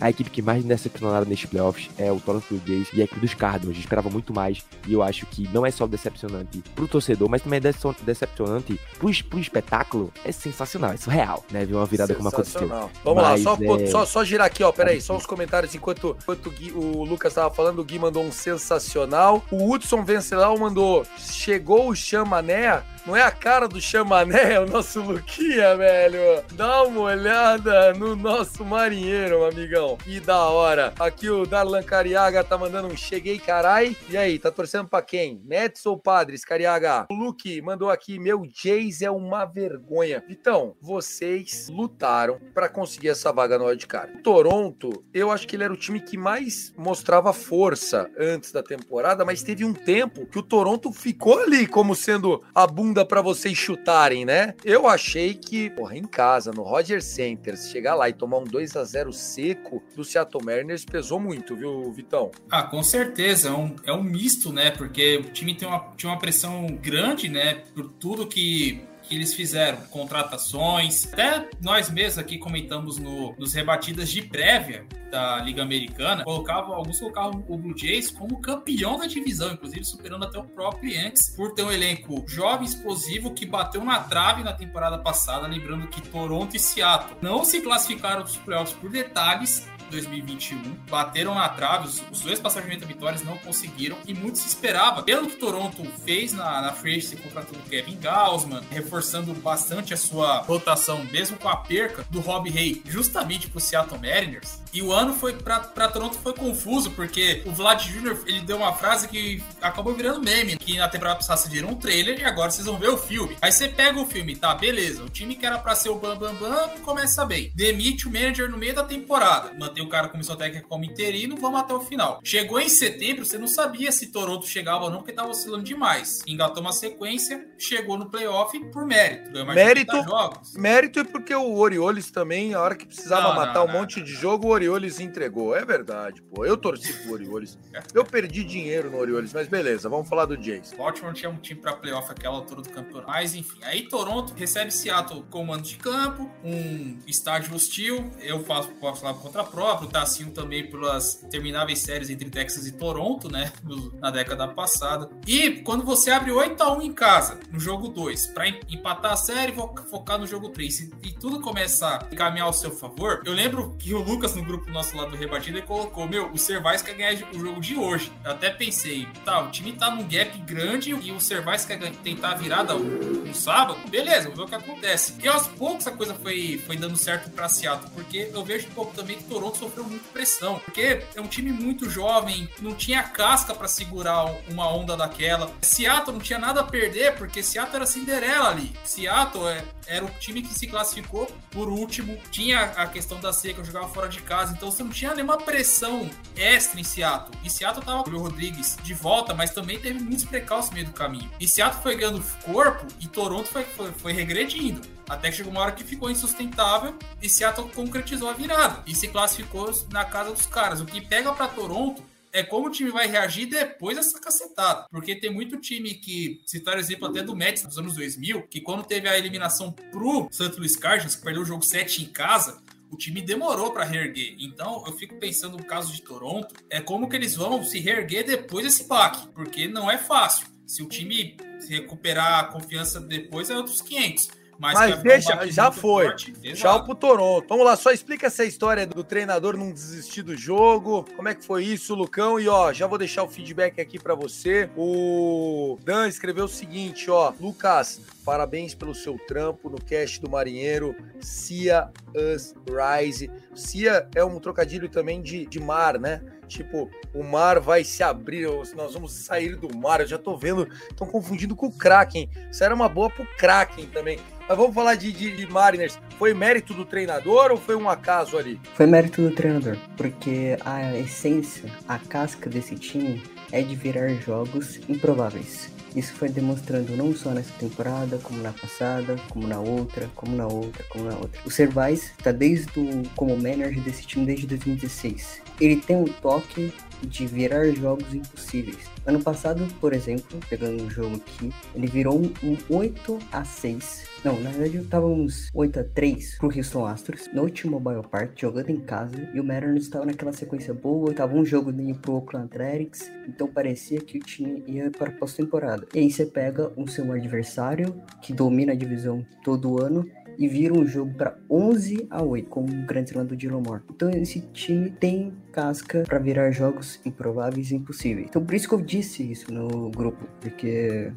a equipe que mais me decepcionaram nestes playoffs é o Toronto Blue Jays e a equipe dos Cardinals. Eu esperava muito mais e eu acho que não é só decepcionante pro torcedor, mas também é decepcion- decepcionante pro, pro espetáculo. É sensacional, é surreal, né? Ver uma virada como aconteceu. Vamos lá, Mas, só, pô, é, só, só girar aqui, ó. Peraí, só os comentários enquanto, enquanto o, Gui- o Lucas tava falando. O Gui mandou um sensacional. O Hudson Venceslau mandou: chegou o Chamané. Não é a cara do Chamané, é o nosso Luquinha, velho. Dá uma olhada no nosso marinheiro, amigão. Que da hora. Aqui o Darlan Cariaga tá mandando um cheguei, carai. E aí, tá torcendo pra quem? Mets ou Padres, Cariaga? O Luke mandou aqui: meu Jays é uma vergonha. Vitão, vocês lutaram pra conseguir essa vaga no wildcard. Toronto, eu acho que ele era o time que mais mostrava força antes da temporada, mas teve um tempo que o Toronto ficou ali como sendo a bunda pra vocês chutarem, né? Eu achei que, porra, em casa, no Roger Center, chegar lá e tomar um 2 a 0 seco do Seattle Mariners pesou muito, viu, Vitão? Ah, com certeza. É um, é um misto, né? Porque o time tem uma, tinha uma pressão grande, né? Por tudo que, que eles fizeram. Contratações. Até nós mesmos aqui comentamos no, nos rebatidas de prévia da Liga Americana. Colocavam, alguns colocavam o Blue Jays como campeão da divisão, inclusive superando até o próprio Yankees, por ter um elenco jovem, explosivo, que bateu na trave na temporada passada. Lembrando que Toronto e Seattle não se classificaram dos playoffs por detalhes 2021. Bateram na trave, os, dois passaram de 80 vitórias, não conseguiram. E muito se esperava. Pelo que Toronto fez na, na free agency, o Kevin Gausman, reforçando bastante a sua rotação, mesmo com a perca do Rob Hay, justamente pro Seattle Mariners. E o ano foi pra, pra Toronto foi confuso, porque o Vlad Jr. ele deu uma frase que acabou virando meme, que na temporada passada vocês viram um trailer e agora vocês vão ver o filme. Aí você pega o filme, tá, beleza, o time que era pra ser o Bam Bam Bam começa bem. Demite o manager no meio da temporada, mantém o cara comissão técnica como interino, vamos até o final. Chegou em setembro, você não sabia se Toronto chegava ou não, porque tava oscilando demais. Engatou uma sequência, chegou no playoff por mérito. Mérito, 30 jogos. mérito e porque o Orioles também, a hora que precisava Não, matar não, um não, monte de jogo, o Orioles entregou. É verdade, pô. Eu torci pro Orioles. Eu perdi dinheiro no Orioles, mas beleza, vamos falar do Jays. Baltimore tinha um time pra playoff aquela altura do campeonato. Mas enfim, aí Toronto recebe Seattle com mando de campo, um estádio hostil. Eu faço, posso falar por conta própria, o também pelas intermináveis séries entre Texas e Toronto, né? Na década passada. E quando você abre 8 a 1 em casa, no jogo 2, pra em- empatar a série fo- focar no jogo 3, e, tudo começa a caminhar ao seu favor, eu lembro que o Lucas, no grupo nosso lá do Rebatida, ele colocou: Meu, o Cervais quer ganhar o jogo de hoje. Eu até pensei, tá, o time tá num gap grande e o Cervais quer tentar a virada no, sábado. Beleza, vamos ver o que acontece. E aos poucos a coisa foi, foi dando certo pra Seattle, porque eu vejo um pouco também que Toronto sofreu muito pressão. Porque é um time muito jovem, não tinha casca pra segurar um- uma onda daquela. Seattle não tinha nada a perder, porque Seattle era Cinderela ali. Seattle é, era o time que se classificou por último, tinha a questão da seca, jogava fora de casa, então você não tinha nenhuma pressão extra em Seattle. E Seattle tava com o Rodrigues de volta, mas também teve muitos precalços no meio do caminho. E Seattle foi ganhando corpo e Toronto foi, foi, foi regredindo. Até que chegou uma hora que ficou insustentável e Seattle concretizou a virada e se classificou na casa dos caras. O que pega pra Toronto é como o time vai reagir depois dessa cacetada. Porque tem muito time que, citar o exemplo até do Mets dos anos 2000, que quando teve a eliminação pro St. Louis Cardinals, que perdeu o jogo 7 em casa, o time demorou para reerguer. Então, eu fico pensando no caso de Toronto, é como que eles vão se reerguer depois desse baque, porque não é fácil. Se o time recuperar a confiança depois, é outros 500. Mas, Mas deixa, já foi. forte, Tchau pro Toronto. Vamos lá, só explica essa história do treinador não desistir do jogo. Como é que foi isso, Lucão? E ó, já vou deixar o feedback aqui pra você. O Dan escreveu o seguinte, ó, Lucas, parabéns pelo seu trampo no cast do Marinheiro. Cia Us Rise. Cia é um trocadilho também de, de mar, né? Tipo, o mar vai se abrir, ou nós vamos sair do mar. Eu já tô vendo, estão confundindo com o Kraken. Isso era uma boa pro Kraken também. Mas vamos falar de, de, de Mariners. Foi mérito do treinador ou foi um acaso ali? Foi mérito do treinador, porque a essência, a casca desse time é de virar jogos improváveis. Isso foi demonstrando não só nessa temporada, como na passada, como na outra, como na outra, como na outra. O Servais está desde o, como manager desse time desde 2016. Ele tem um toque de virar jogos impossíveis. Ano passado, por exemplo, pegando um jogo aqui, ele virou um, um 8 a 6 não, na verdade tava uns 8 a 3 pro Houston Astros no T-Mobile Park, jogando em casa, e o Mariners estava naquela sequência boa, tava um jogo indo pro Oakland Athletics, então parecia que o time ia para a pós-temporada. E aí você pega um seu adversário que domina a divisão todo ano e vira um jogo para 11 a 8 com o grande slam do Dylan Moore. Então esse time tem casca para virar jogos improváveis e impossíveis. Então por isso que eu disse isso no grupo, porque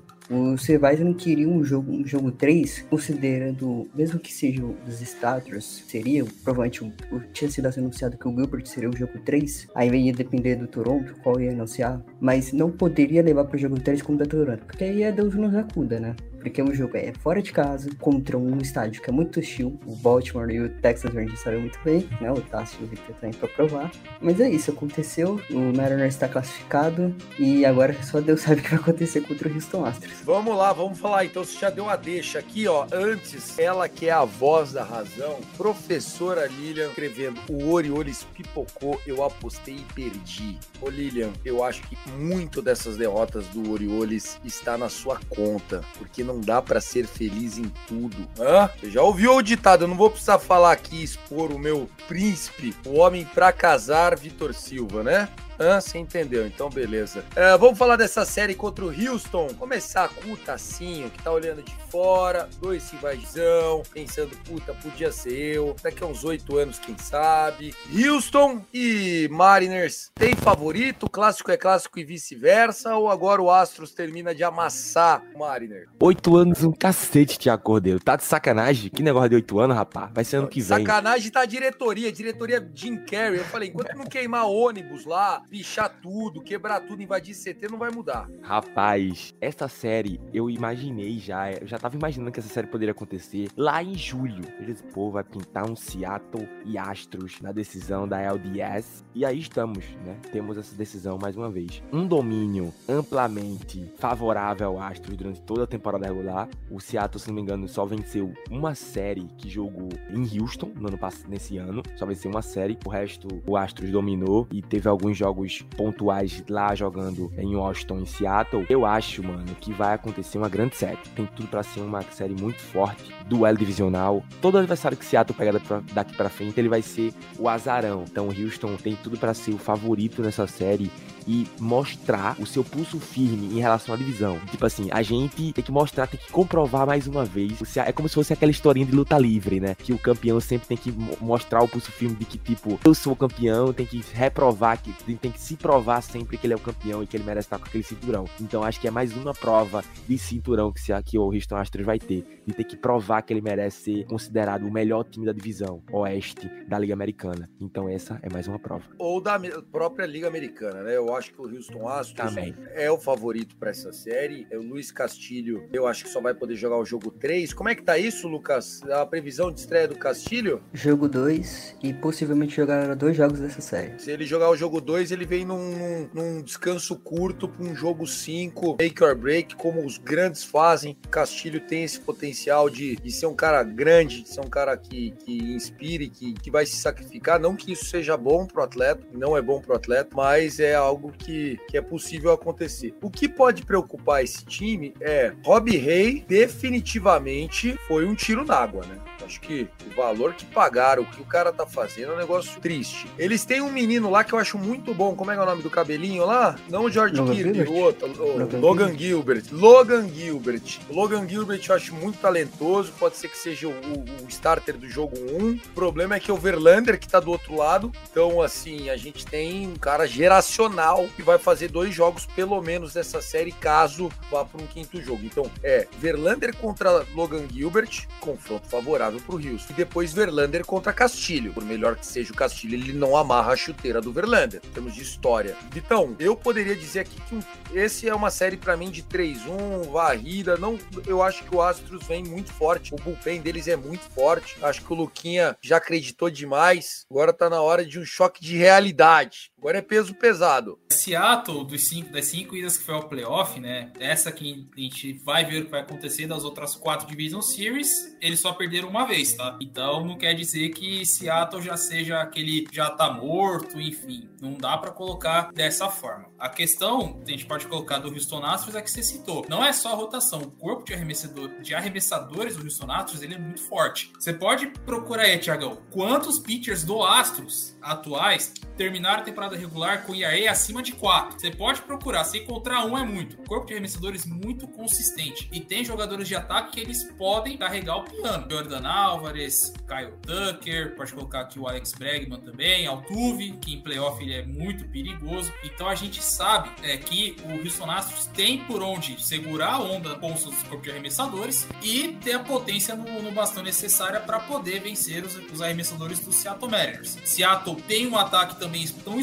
Cervais não queria um jogo, um jogo 3, considerando, mesmo que seja os starters, seria, provavelmente o, tinha sido anunciado que o Gilbert seria o jogo 3, aí ia depender do Toronto, qual ia anunciar, mas não poderia levar para o jogo 3 como da Toronto, porque aí é Deus nos acuda, né? Porque o jogo é fora de casa, contra um estádio que é muito hostil. O Baltimore e o Texas Rangers sabem muito bem, né? O Tássio e o Victor também pra provar. Mas é isso, aconteceu. O Mariners está classificado. E agora só Deus sabe o que vai acontecer contra o Houston Astros. Vamos lá, vamos falar. Então, você já deu a deixa aqui, ó. Antes, ela que é a voz da razão, professora Lilian, escrevendo: O Orioles pipocou, eu apostei e perdi. Ô, Lilian, eu acho que muito dessas derrotas do Orioles está na sua conta, porque não dá pra ser feliz em tudo. Hã? Você já ouviu o ditado? Eu não vou precisar falar aqui, expor o meu príncipe, o homem pra casar, Vitor Silva, né? Hã? Você entendeu, então beleza. É, vamos falar dessa série contra o Houston. Começar com o Tacinho, que tá olhando de fora, dois rivalizão, pensando, puta, podia ser eu. Daqui a uns oito anos, quem sabe. Houston e Mariners tem favorito? Clássico é clássico e vice-versa? Ou agora o Astros termina de amassar o Mariners? Oito anos, um cacete, Tiago Cordeiro. Tá de sacanagem? Que negócio de oito anos, rapaz? Vai ser ano que vem. Sacanagem tá a diretoria, diretoria Jim Carrey. Eu falei, enquanto não queimar ônibus lá, pichar tudo, quebrar tudo, invadir CT, não vai mudar. Rapaz, essa série eu imaginei já. Eu já tava imaginando que essa série poderia acontecer lá em julho. Disse, pô, vai pintar um Seattle e Astros na decisão da LDS. E aí estamos, né? Temos essa decisão mais uma vez. Um domínio amplamente favorável ao Astros durante toda a temporada regular. O Seattle, se não me engano, só venceu uma série que jogou em Houston no ano nesse ano. Só venceu uma série. O resto, o Astros dominou e teve alguns jogos pontuais lá jogando em Washington, em Seattle. Eu acho, mano, que vai acontecer uma grande série. Tem tudo para ser uma série muito forte, duelo divisional. Todo adversário que Seattle pegar daqui para frente, ele vai ser o azarão. Então, Houston tem tudo para ser o favorito nessa série e mostrar o seu pulso firme em relação à divisão. Tipo assim, a gente tem que mostrar, tem que comprovar mais uma vez. É como se fosse aquela historinha de luta livre, né? Que o campeão sempre tem que mostrar o pulso firme de que, tipo, eu sou o campeão, tem que reprovar, que tem que se provar sempre que ele é o campeão e que ele merece estar com aquele cinturão. Então acho que é mais uma prova de cinturão que, se, que o Houston Astros vai ter. De ter que provar que ele merece ser considerado o melhor time da divisão oeste da Liga Americana. Então essa é mais uma prova. Ou da própria Liga Americana, né? Eu acho que o Houston Astros Também. é o favorito para essa série. É o Luiz Castilho, eu acho que só vai poder jogar o jogo 3. Como é que tá isso, Lucas? A previsão de estreia do Castilho? Jogo 2 e possivelmente jogar dois jogos dessa série. Se ele jogar o jogo 2, ele vem num, num- descanso curto para um jogo 5, make or break, como os grandes fazem. Castilho tem esse potencial de, de ser um cara grande, de ser um cara que, que inspire, que, que vai se sacrificar. Não que isso seja bom pro atleta, não é bom pro atleta, mas é algo que, que é possível acontecer. O que pode preocupar esse time é Rob Rey definitivamente foi um tiro na água, né? Acho que o valor que pagaram, o que o cara tá fazendo é um negócio triste. Eles têm um menino lá que eu acho muito bom. Como é é o nome do cabelinho lá? Não o George Logan Kirby, Gilbert? o outro. o Logan Logan Gilbert. Logan Gilbert. Logan Gilbert eu acho muito talentoso. Pode ser que seja o, o- o starter do jogo 1. O problema é que é o Verlander que tá do outro lado. Então, assim, a gente tem um cara geracional que vai fazer dois jogos, pelo menos, dessa série, caso vá para um quinto jogo. Então, é Verlander contra Logan Gilbert, confronto favorável pro Houston. E depois Verlander contra Castilho. Por melhor que seja o Castilho, ele não amarra a chuteira do Verlander. Em termos de história. Então, eu poderia dizer aqui que esse é uma série pra mim de 3-1, varrida. Não, eu acho que o Astros vem muito forte. O bullpen deles é muito forte. Acho que o Luquinha já acreditou demais. Agora tá na hora de um choque de realidade. Agora é peso pesado. Seattle, dos cinco, das cinco idas que foi ao playoff, né? Essa que a gente vai ver o que vai acontecer das outras quatro Division Series, eles só perderam uma vez, tá? Então não quer dizer que Seattle já seja aquele já tá morto, enfim. Não dá pra colocar dessa forma. A questão, a gente pode colocar do Houston Astros é que você citou. Não é só a rotação, o corpo de, arremessador, de arremessadores do Houston Astros, ele é muito forte. Você pode procurar aí, Tiagão, quantos pitchers do Astros atuais terminaram a temporada regular com ERA acima de 4. Você pode procurar, se encontrar um é muito. Corpo de arremessadores muito consistente. E tem jogadores de ataque que eles podem carregar o piano. Jordan Álvares, Kyle Tucker, pode colocar aqui o Alex Bregman também, Altuve, que em playoff ele é muito perigoso. Então a gente sabe é, que o Houston Astros tem por onde segurar a onda com seus corpos de arremessadores e ter a potência no, no bastão necessária para poder vencer os, os arremessadores do Seattle Mariners. Seattle tem um ataque também tão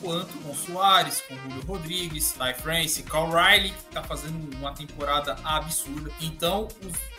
quanto com Soares, com Julio Rodrigues, Ty France, Cal Riley, que tá fazendo uma temporada absurda. Então,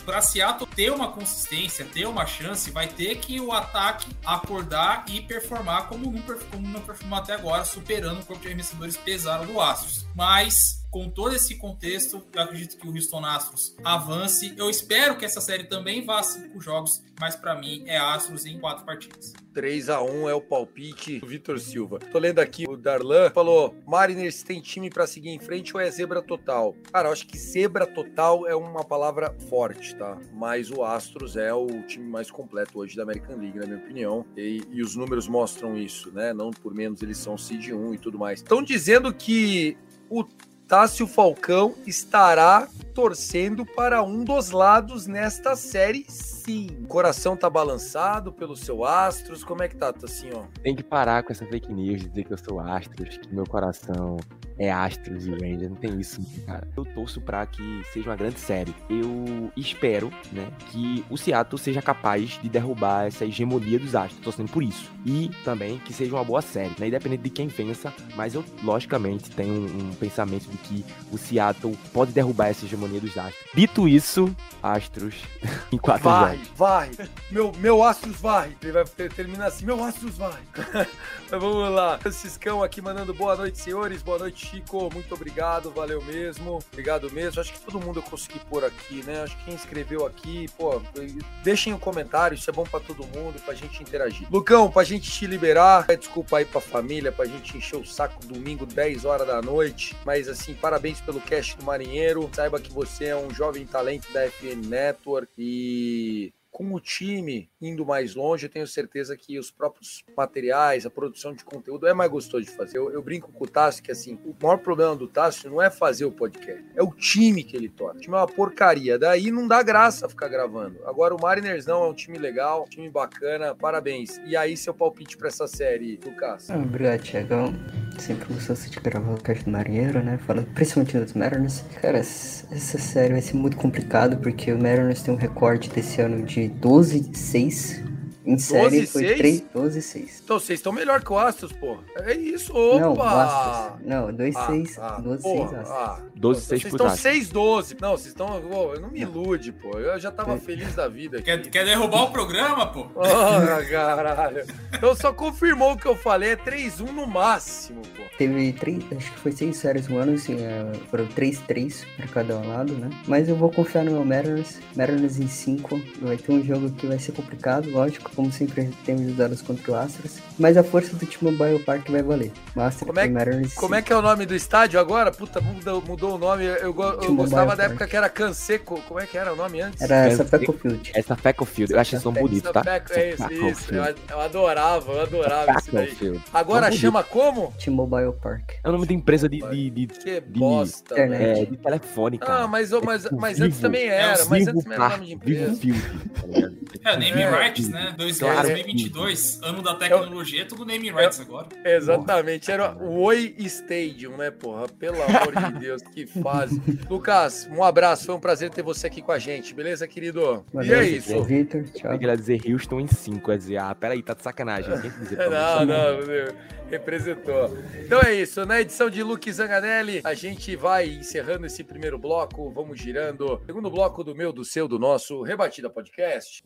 para Seattle ter uma consistência, ter uma chance, vai ter que o ataque acordar e performar como não, como não performou até agora, superando o corpo de arremessadores pesado do Astros. Mas com todo esse contexto, eu acredito que o Houston Astros avance. Eu espero que essa série também vá a cinco jogos, mas para mim é Astros em quatro partidas. 3 a 1 é o palpite do Vitor Silva. Tô lendo aqui o Darlan falou: Mariners tem time pra seguir em frente ou é zebra total? Cara, eu acho que zebra total é uma palavra forte, tá? Mas o Astros é o time mais completo hoje da American League, na minha opinião. E, e os números mostram isso, né? Não por menos eles são seed 1 e tudo mais. Estão dizendo que o Tássio Falcão estará torcendo para um dos lados nesta série, sim. O coração tá balançado pelo seu Astros. Como é que tá, ó? Tem que parar com essa fake news de dizer que eu sou Astros, que meu coração é Astros e Rangers. Não tem isso, cara. Eu torço para que seja uma grande série. Eu espero, né, que o Seattle seja capaz de derrubar essa hegemonia dos Astros. Torcendo por isso. E também que seja uma boa série, né? Independente de quem pensa, mas eu, logicamente, tenho um, um pensamento de que o Seattle pode derrubar essa hegemonia dos Astros. Dito isso, Astros em quatro Vai, jogos. vai. Meu, meu Astros vai. Ele vai ter- terminar assim, meu Astros vai. Mas vamos lá. Franciscão aqui mandando boa noite, senhores. Boa noite, Chico. Muito obrigado, valeu mesmo. Obrigado mesmo. Acho que todo mundo eu consegui pôr aqui, né? Acho que quem escreveu aqui, pô, deixem um comentário, isso é bom pra todo mundo, pra gente interagir. Lucão, pra gente te liberar, pede desculpa aí pra família, pra gente encher o saco domingo, 10 horas da noite. Mas assim, parabéns pelo cast do Marinheiro. Saiba que você é um jovem talento da FN Network e com o time indo mais longe, eu tenho certeza que os próprios materiais, a produção de conteúdo é mais gostoso de fazer. Eu, eu brinco com o Tássio que assim, o maior problema do Tássio não é fazer o podcast, é o time que ele torna. O time é uma porcaria, daí não dá graça ficar gravando. Agora o Mariners não, é um time legal, um time bacana, parabéns. E aí seu palpite pra essa série, Lucas? Obrigado, Tiagão. Sempre gostoso de gravar o cast do Marinheiro, né? Falando principalmente dos Mariners. Cara, essa essa série vai ser muito complicado porque o Mariners tem um recorde desse ano de 12-6. Em série foi 12-6? 3, 12-6. Então vocês estão melhor que o Astros, pô. É isso, Não, opa! Astros. Não, 2-6. Ah, ah, 12-6 porra, Astros. ah. 12 Vocês 6 estão pro Astros. 6-12. Não, vocês estão. Ô, não me ilude, pô. Eu já tava É. feliz da vida. Quer, aqui. quer derrubar o programa, pô? Porra, caralho. Então só confirmou o que eu falei. É 3-1 no máximo, pô. Teve três, acho que foi seis séries no ano, assim, é, foram 3-3 pra cada lado, né? Mas eu vou confiar no meu Mariners. Mariners em 5. Vai ter um jogo que vai ser complicado, lógico, como sempre temos usados contra o Astros. Mas a força do time Mobile Park vai valer. O Astros Como é- Mariners Como é que é o nome do estádio agora? Puta, mudou, mudou o nome. Eu, eu gostava da Park. época que era Canseco. Como é que era o nome antes? Era É, essa Pepco Field. Essa Fecofield, eu acho esse nome bonito, tá? Sapeco, é isso, isso. Eu, eu adorava, eu adorava isso daí. Fecofield. Agora chama como? T-Mobile Park. É o nome da empresa de, de, de, Que De- bosta, Internet. velho. é, de telefone, cara. Ah, mas, mas, É mas Vivo. antes também É era. o Mas Vivo antes também era Park, nome de Vivo empresa. Field, tá? É, name É. rights, né? Claro. 2022, ano da tecnologia, é tudo name rights agora. Exatamente, era o Oi Stadium, né, porra? Pelo amor de Deus, que fase. Lucas, um abraço, foi um prazer ter você aqui com a gente, beleza, querido? e Valeu, é isso. Victor, tchau. Eu queria dizer Houston em 5, quer dizer, ah, peraí, tá de sacanagem. Dizer Não, você? não, meu, representou. Então é isso, na edição de Luke Zanganelli, a gente vai encerrando esse primeiro bloco, vamos girando. Segundo bloco do meu, do seu, do nosso Rebatida Podcast.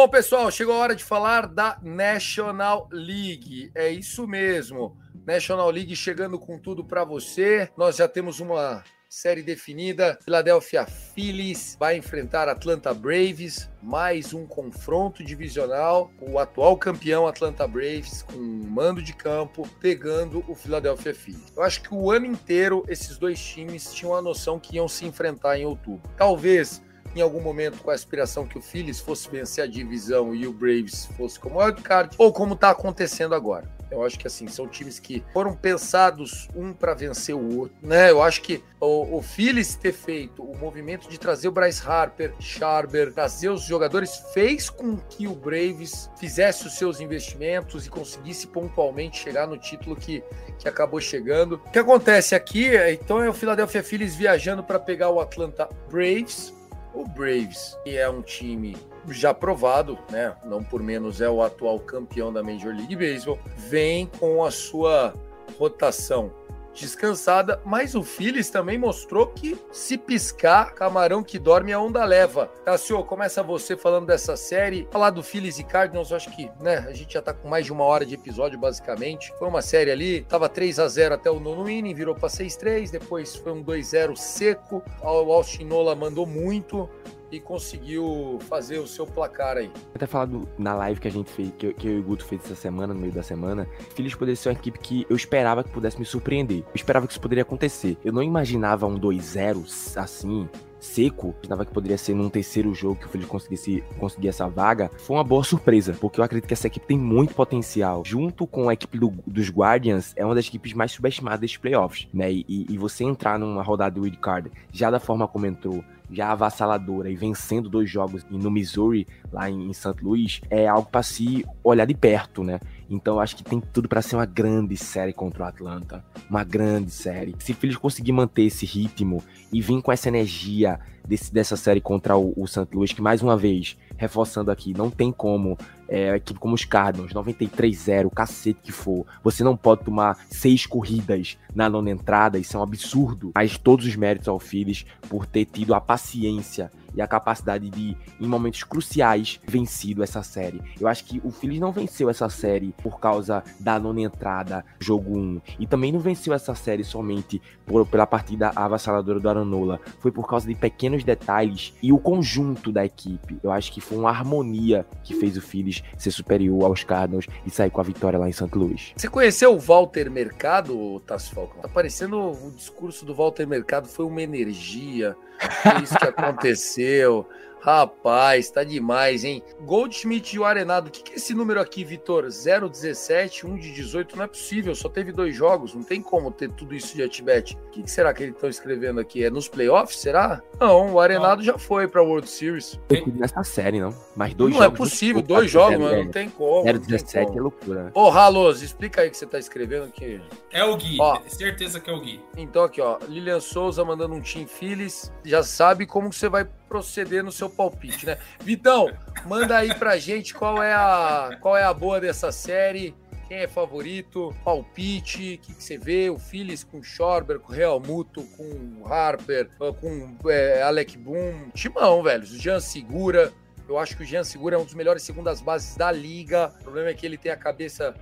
Bom, pessoal, chegou a hora de falar da National League. É isso mesmo. National League chegando com tudo para você. Nós já temos uma série definida. Philadelphia Phillies vai enfrentar Atlanta Braves, mais um confronto divisional. O atual campeão Atlanta Braves com um mando de campo pegando o Philadelphia Phillies. Eu acho que o ano inteiro esses dois times tinham a noção que iam se enfrentar em outubro. Talvez em algum momento com a aspiração que o Phillies fosse vencer a divisão e o Braves fosse como wildcard, ou como está acontecendo agora. Eu acho que assim, são times que foram pensados um para vencer o outro, né? Eu acho que o, o Phillies ter feito o movimento de trazer o Bryce Harper, Sharber, trazer os jogadores, fez com que o Braves fizesse os seus investimentos e conseguisse pontualmente chegar no título que, que acabou chegando. O que acontece aqui, então, é o Philadelphia Phillies viajando para pegar o Atlanta Braves, o Braves, que é um time já provado, né? Não por menos é o atual campeão da Major League Baseball, vem com a sua rotação descansada, mas o Phillies também mostrou que se piscar, camarão que dorme a onda leva. Tassio, começa você falando dessa série, falar do Phillies e Cardinals, eu acho que, né, a gente já tá com mais de uma hora de episódio, basicamente. Foi uma série ali, tava 3 a 0 até o nono inning, virou para 6-3, depois foi um 2-0 seco, o Austin Nola mandou muito, e conseguiu fazer o seu placar aí. Até falado na live que a gente fez, que eu, que eu e o Guto fez essa semana, no meio da semana, Phillies poderia ser uma equipe que eu esperava que pudesse me surpreender. Eu esperava que isso poderia acontecer. Eu não imaginava um 2-0 assim, seco, imaginava que poderia ser num terceiro jogo que o Phillies conseguisse conseguir essa vaga, foi uma boa surpresa, porque eu acredito que essa equipe tem muito potencial. Junto com a equipe do, dos Guardians, é uma das equipes mais subestimadas desses playoffs, né? E, e você entrar numa rodada do Wild Card, já da forma como entrou, já avassaladora e vencendo dois jogos no Missouri, lá em, St. Louis, é algo para se olhar de perto, né? Então acho que tem tudo para ser uma grande série contra o Atlanta. Uma grande série. Se o conseguir manter esse ritmo e vir com essa energia desse, dessa série contra o, o St. Louis, que mais uma vez, reforçando aqui, não tem como é, equipe como os Cardinals, 93-0, cacete que for, você não pode tomar seis corridas na nona entrada, isso é um absurdo. Mas todos os méritos ao Phillies por ter tido a paciência e a capacidade de, em momentos cruciais, vencido essa série. Eu acho que o Phillies não venceu essa série por causa da nona entrada, jogo 1, e também não venceu essa série somente por, pela partida avassaladora do Aranola. Foi por causa de pequenos detalhes e o conjunto da equipe. Eu acho que foi uma harmonia que fez o Phillies ser superior aos Cardinals e sair com a vitória lá em St. Louis. Você conheceu o Walter Mercado, Tassi Falcão? Tá parecendo o discurso do Walter Mercado foi uma energia. Foi isso que aconteceu. Rapaz, tá demais, hein? Goldschmidt e o Arenado. O que, que é esse número aqui, Vitor? 017, 1 de 18. Não é possível, só teve dois jogos. Não tem como ter tudo isso de Atibet. O que, que será que eles estão escrevendo aqui? É nos playoffs, será? Não, o Arenado não. já foi pra World Series. Nessa série, não. Mas dois não jogos. Não é possível, dois jogos, mano. Não tem como. 017 é loucura. Né? Ô, Ralos, explica aí o que você tá escrevendo aqui. É o Gui, ó, certeza que é o Gui. Então aqui, ó. Lilian Souza mandando um Team Phillies. Já sabe como você vai proceder no seu palpite, né? Vitão, manda aí pra gente qual é a, qual é a boa dessa série. Quem é favorito? Palpite? O que, que, você vê? O Phillies com Schorber, com Real Muto, com Harper, com é, Alec Boom. Timão, velho. O Jean Segura. Eu acho que o Jean Segura é um dos melhores segundas bases da liga. O problema é que ele tem a cabeça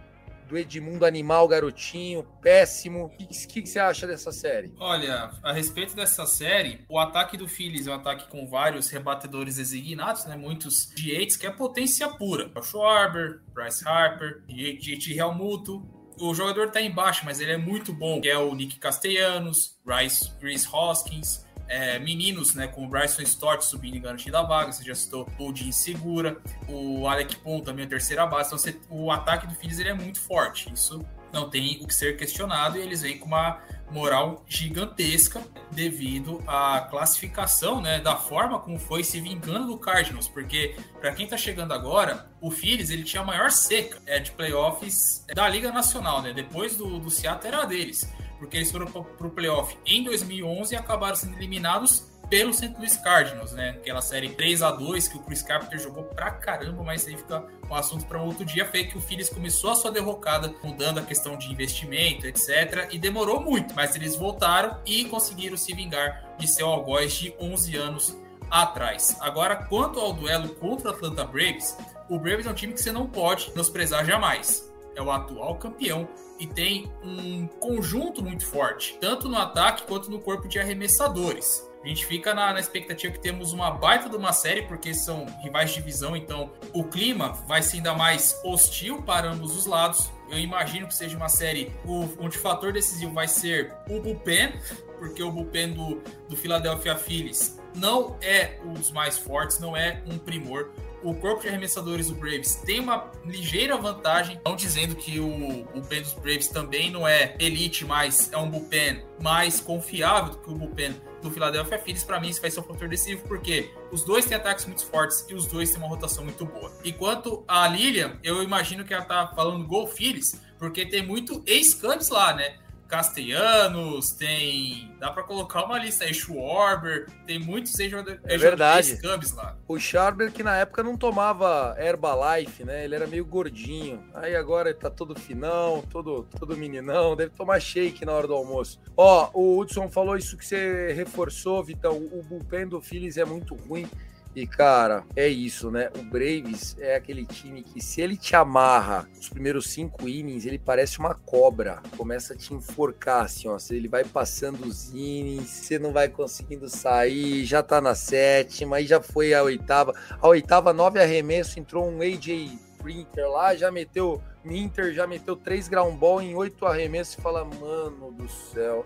do Edmundo Animal, garotinho, péssimo. O que, que, que, você acha dessa série? Olha, a respeito dessa série, o ataque do Phillies é um ataque com vários rebatedores designados, né? Muitos Yates, que é potência pura. O Schwarber, Bryce Harper, JT Realmuto. O jogador tá embaixo, mas ele é muito bom. Que é o Nick Castellanos, Bryce, Chris Hoskins, é, meninos, né, como o Bryson Stott subindo e garantindo a vaga, você já citou o Jim Segura, o Alec Pon também a terceira base, então você, o ataque do Phillies ele é muito forte, isso não tem o que ser questionado e eles vêm com uma moral gigantesca devido à classificação, né, da forma como foi se vingando do Cardinals, porque para quem tá chegando agora, o Phillies ele tinha a maior seca é, de playoffs da Liga Nacional, né, depois do, do Seattle era deles porque eles foram para o playoff em 2011 e acabaram sendo eliminados pelo St. Louis Cardinals, né? Aquela série 3 a 2 que o Chris Carpenter jogou pra caramba, mas aí fica um assunto para outro dia. Foi que o Phillies começou a sua derrocada, mudando a questão de investimento, etc. E demorou muito, mas eles voltaram e conseguiram se vingar de seu algoz de 11 anos atrás. Agora, quanto ao duelo contra o Atlanta Braves, o Braves é um time que você não pode menosprezar jamais. É o atual campeão e tem um conjunto muito forte, tanto no ataque quanto no corpo de arremessadores. A gente fica na, na, expectativa que temos uma baita de uma série, porque são rivais de divisão, então o clima vai ser ainda mais hostil para ambos os lados. Eu imagino que seja uma série onde o fator decisivo vai ser o bullpen, porque o bullpen do, do Philadelphia Phillies não é um dos mais fortes, não é um primor o corpo de arremessadores do Braves tem uma ligeira vantagem, não dizendo que o, o bullpen dos Braves também não é elite, mas é um bullpen mais confiável do que o bullpen do Philadelphia Phillies, para mim isso vai ser um fator decisivo, porque os dois têm ataques muito fortes e os dois têm uma rotação muito boa. Enquanto a Lilian, eu imagino que ela tá falando Gol Phillies, porque tem muito ex-Cubs lá, né? Castellanos, tem. Dá pra colocar uma lista aí, Schwarber, tem muitos ex-jogadores É verdade. lá. O Scharber que na época não tomava Herbalife, né? Ele era meio gordinho. Aí agora ele tá todo finão, todo, todo meninão. Deve tomar shake na hora do almoço. Ó, o Hudson falou isso que você reforçou, Vitão. O bullpen do Phillies é muito ruim. E, cara, é isso, né? O Braves é aquele time que, se ele te amarra os primeiros cinco innings, ele parece uma cobra. Começa a te enforcar, assim, ó. Ele vai passando os innings, você não vai conseguindo sair, já tá na sétima, aí já foi a oitava. A oitava, nove arremesso, entrou um AJ Printer lá, já meteu. Minter já meteu três ground ball em oito arremessos e fala, mano do céu.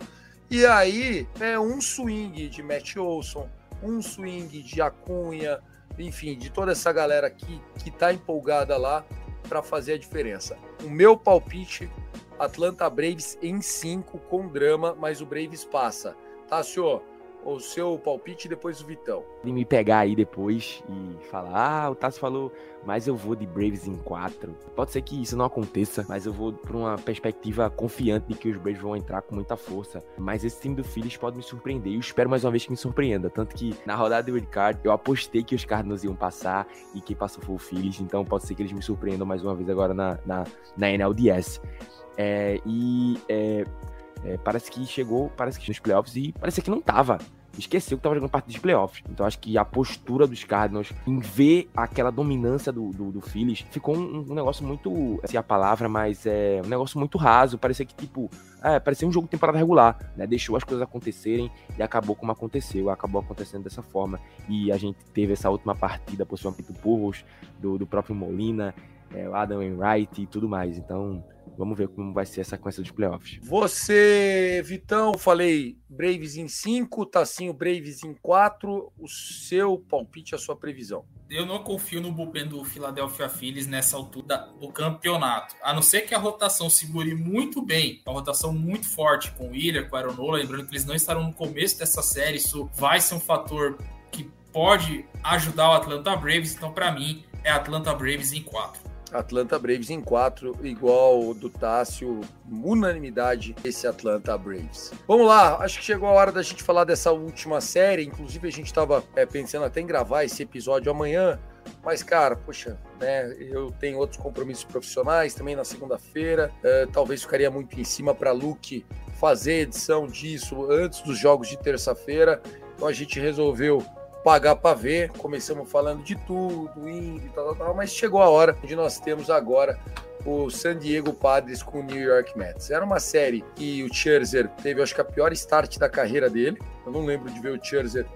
E aí, é um swing de Matt Olson, um swing de Acunha, enfim, de toda essa galera que, que tá empolgada lá para fazer a diferença. O meu palpite, Atlanta Braves em 5 com drama, mas o Braves passa. Tá, senhor? O seu palpite e depois o Vitão. Ele me pegar aí depois e falar, ah, o Tassi falou, mas eu vou de Braves em 4. Pode ser que isso não aconteça, mas eu vou por uma perspectiva confiante de que os Braves vão entrar com muita força. Mas esse time do Phillies pode me surpreender e eu espero mais uma vez que me surpreenda. Tanto que na rodada do Card eu apostei que os Cardinals iam passar e quem passou foi o Phillies, então pode ser que eles me surpreendam mais uma vez agora na, na, na NLDS. É, e é, é, parece que chegou, parece que nos playoffs e parece que não tava. Esqueceu que tava jogando parte dos playoffs. Então acho que a postura dos Cardinals em ver aquela dominância do, do, do Phillies ficou um, um negócio muito, assim a palavra, mas é um negócio muito raso. Parecia que, tipo, é, parecia um jogo de temporada regular, né? Deixou as coisas acontecerem e acabou como aconteceu. Acabou acontecendo dessa forma. E a gente teve essa última partida, possivelmente do Purros, do, do próprio Molina, é, Adam Wainwright e tudo mais. Então, Vamos ver como vai ser essa sequência dos playoffs. Você, Vitão, falei Braves em 5, Tassinho Braves em 4. O seu palpite, a sua previsão. Eu não confio no bullpen do Philadelphia Phillies nessa altura do campeonato. A não ser que a rotação segure muito bem, uma rotação muito forte com o Wheeler, com o Aaron lembrando que eles não estarão no começo dessa série, isso vai ser um fator que pode ajudar o Atlanta Braves. Então, para mim, é Atlanta Braves em 4. Atlanta Braves em 4, igual do Tássio, unanimidade esse Atlanta Braves. Vamos lá, acho que chegou a hora da gente falar dessa última série. Inclusive, a gente estava é, pensando até em gravar esse episódio amanhã, mas, cara, poxa, né? Eu tenho outros compromissos profissionais também na segunda-feira. É, talvez ficaria muito em cima para Luke fazer edição disso antes dos jogos de terça-feira. Então a gente resolveu pagar para ver. Começamos falando de tudo, indo e tal, tal, tal, mas chegou a hora de nós temos agora o San Diego Padres com o New York Mets. Era uma série que o Scherzer teve, acho que a pior start da carreira dele. Eu não lembro de ver o Scherzer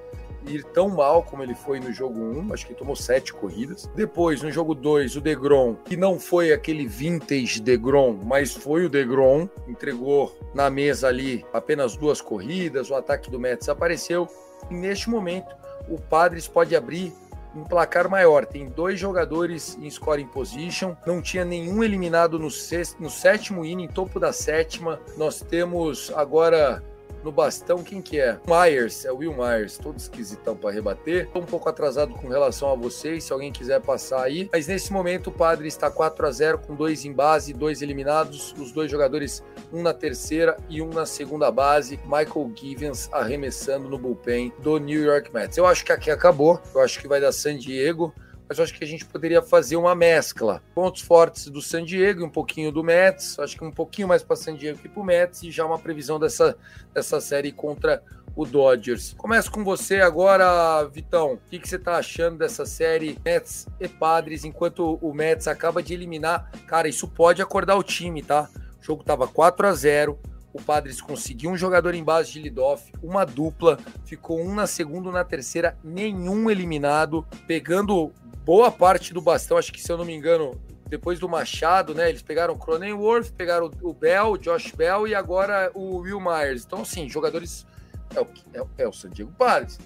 ir tão mal como ele foi no jogo 1, acho que tomou sete corridas. Depois, no jogo 2, o DeGrom, que não foi aquele vintage DeGrom, mas foi o DeGrom, entregou na mesa ali apenas duas corridas, o ataque do Mets apareceu. E neste momento, o Padres pode abrir um placar maior. Tem dois jogadores em scoring position, não tinha nenhum eliminado no, sexto, no sétimo inning, topo da sétima. Nós temos agora no bastão, quem que é? Myers, é o Will Myers, todo esquisitão para rebater. Tô um pouco atrasado com relação a vocês, se alguém quiser passar aí. Mas nesse momento o Padre está 4 a 0 com dois em base, dois eliminados, os dois jogadores, um na terceira e um na segunda base. Michael Givens arremessando no bullpen do New York Mets. Eu acho que aqui acabou, eu acho que vai dar San Diego mas eu acho que a gente poderia fazer uma mescla. Pontos fortes do San Diego e um pouquinho do Mets, acho que um pouquinho mais para San Diego que para o Mets, e já uma previsão dessa, dessa série contra o Dodgers. Começo com você agora, Vitão. O que, que você está achando dessa série Mets e Padres, enquanto o Mets acaba de eliminar? Cara, isso pode acordar o time, tá? O jogo estava 4 a 0 o Padres conseguiu um jogador em base de leadoff, uma dupla, ficou um na segunda, na terceira, nenhum eliminado, pegando boa parte do bastão, acho que se eu não me engano, depois do Machado, né? Eles pegaram o Cronenworth, pegaram o Bell, o Josh Bell e agora o Will Myers. Então, assim, jogadores. É o, é, é o San Diego Padres.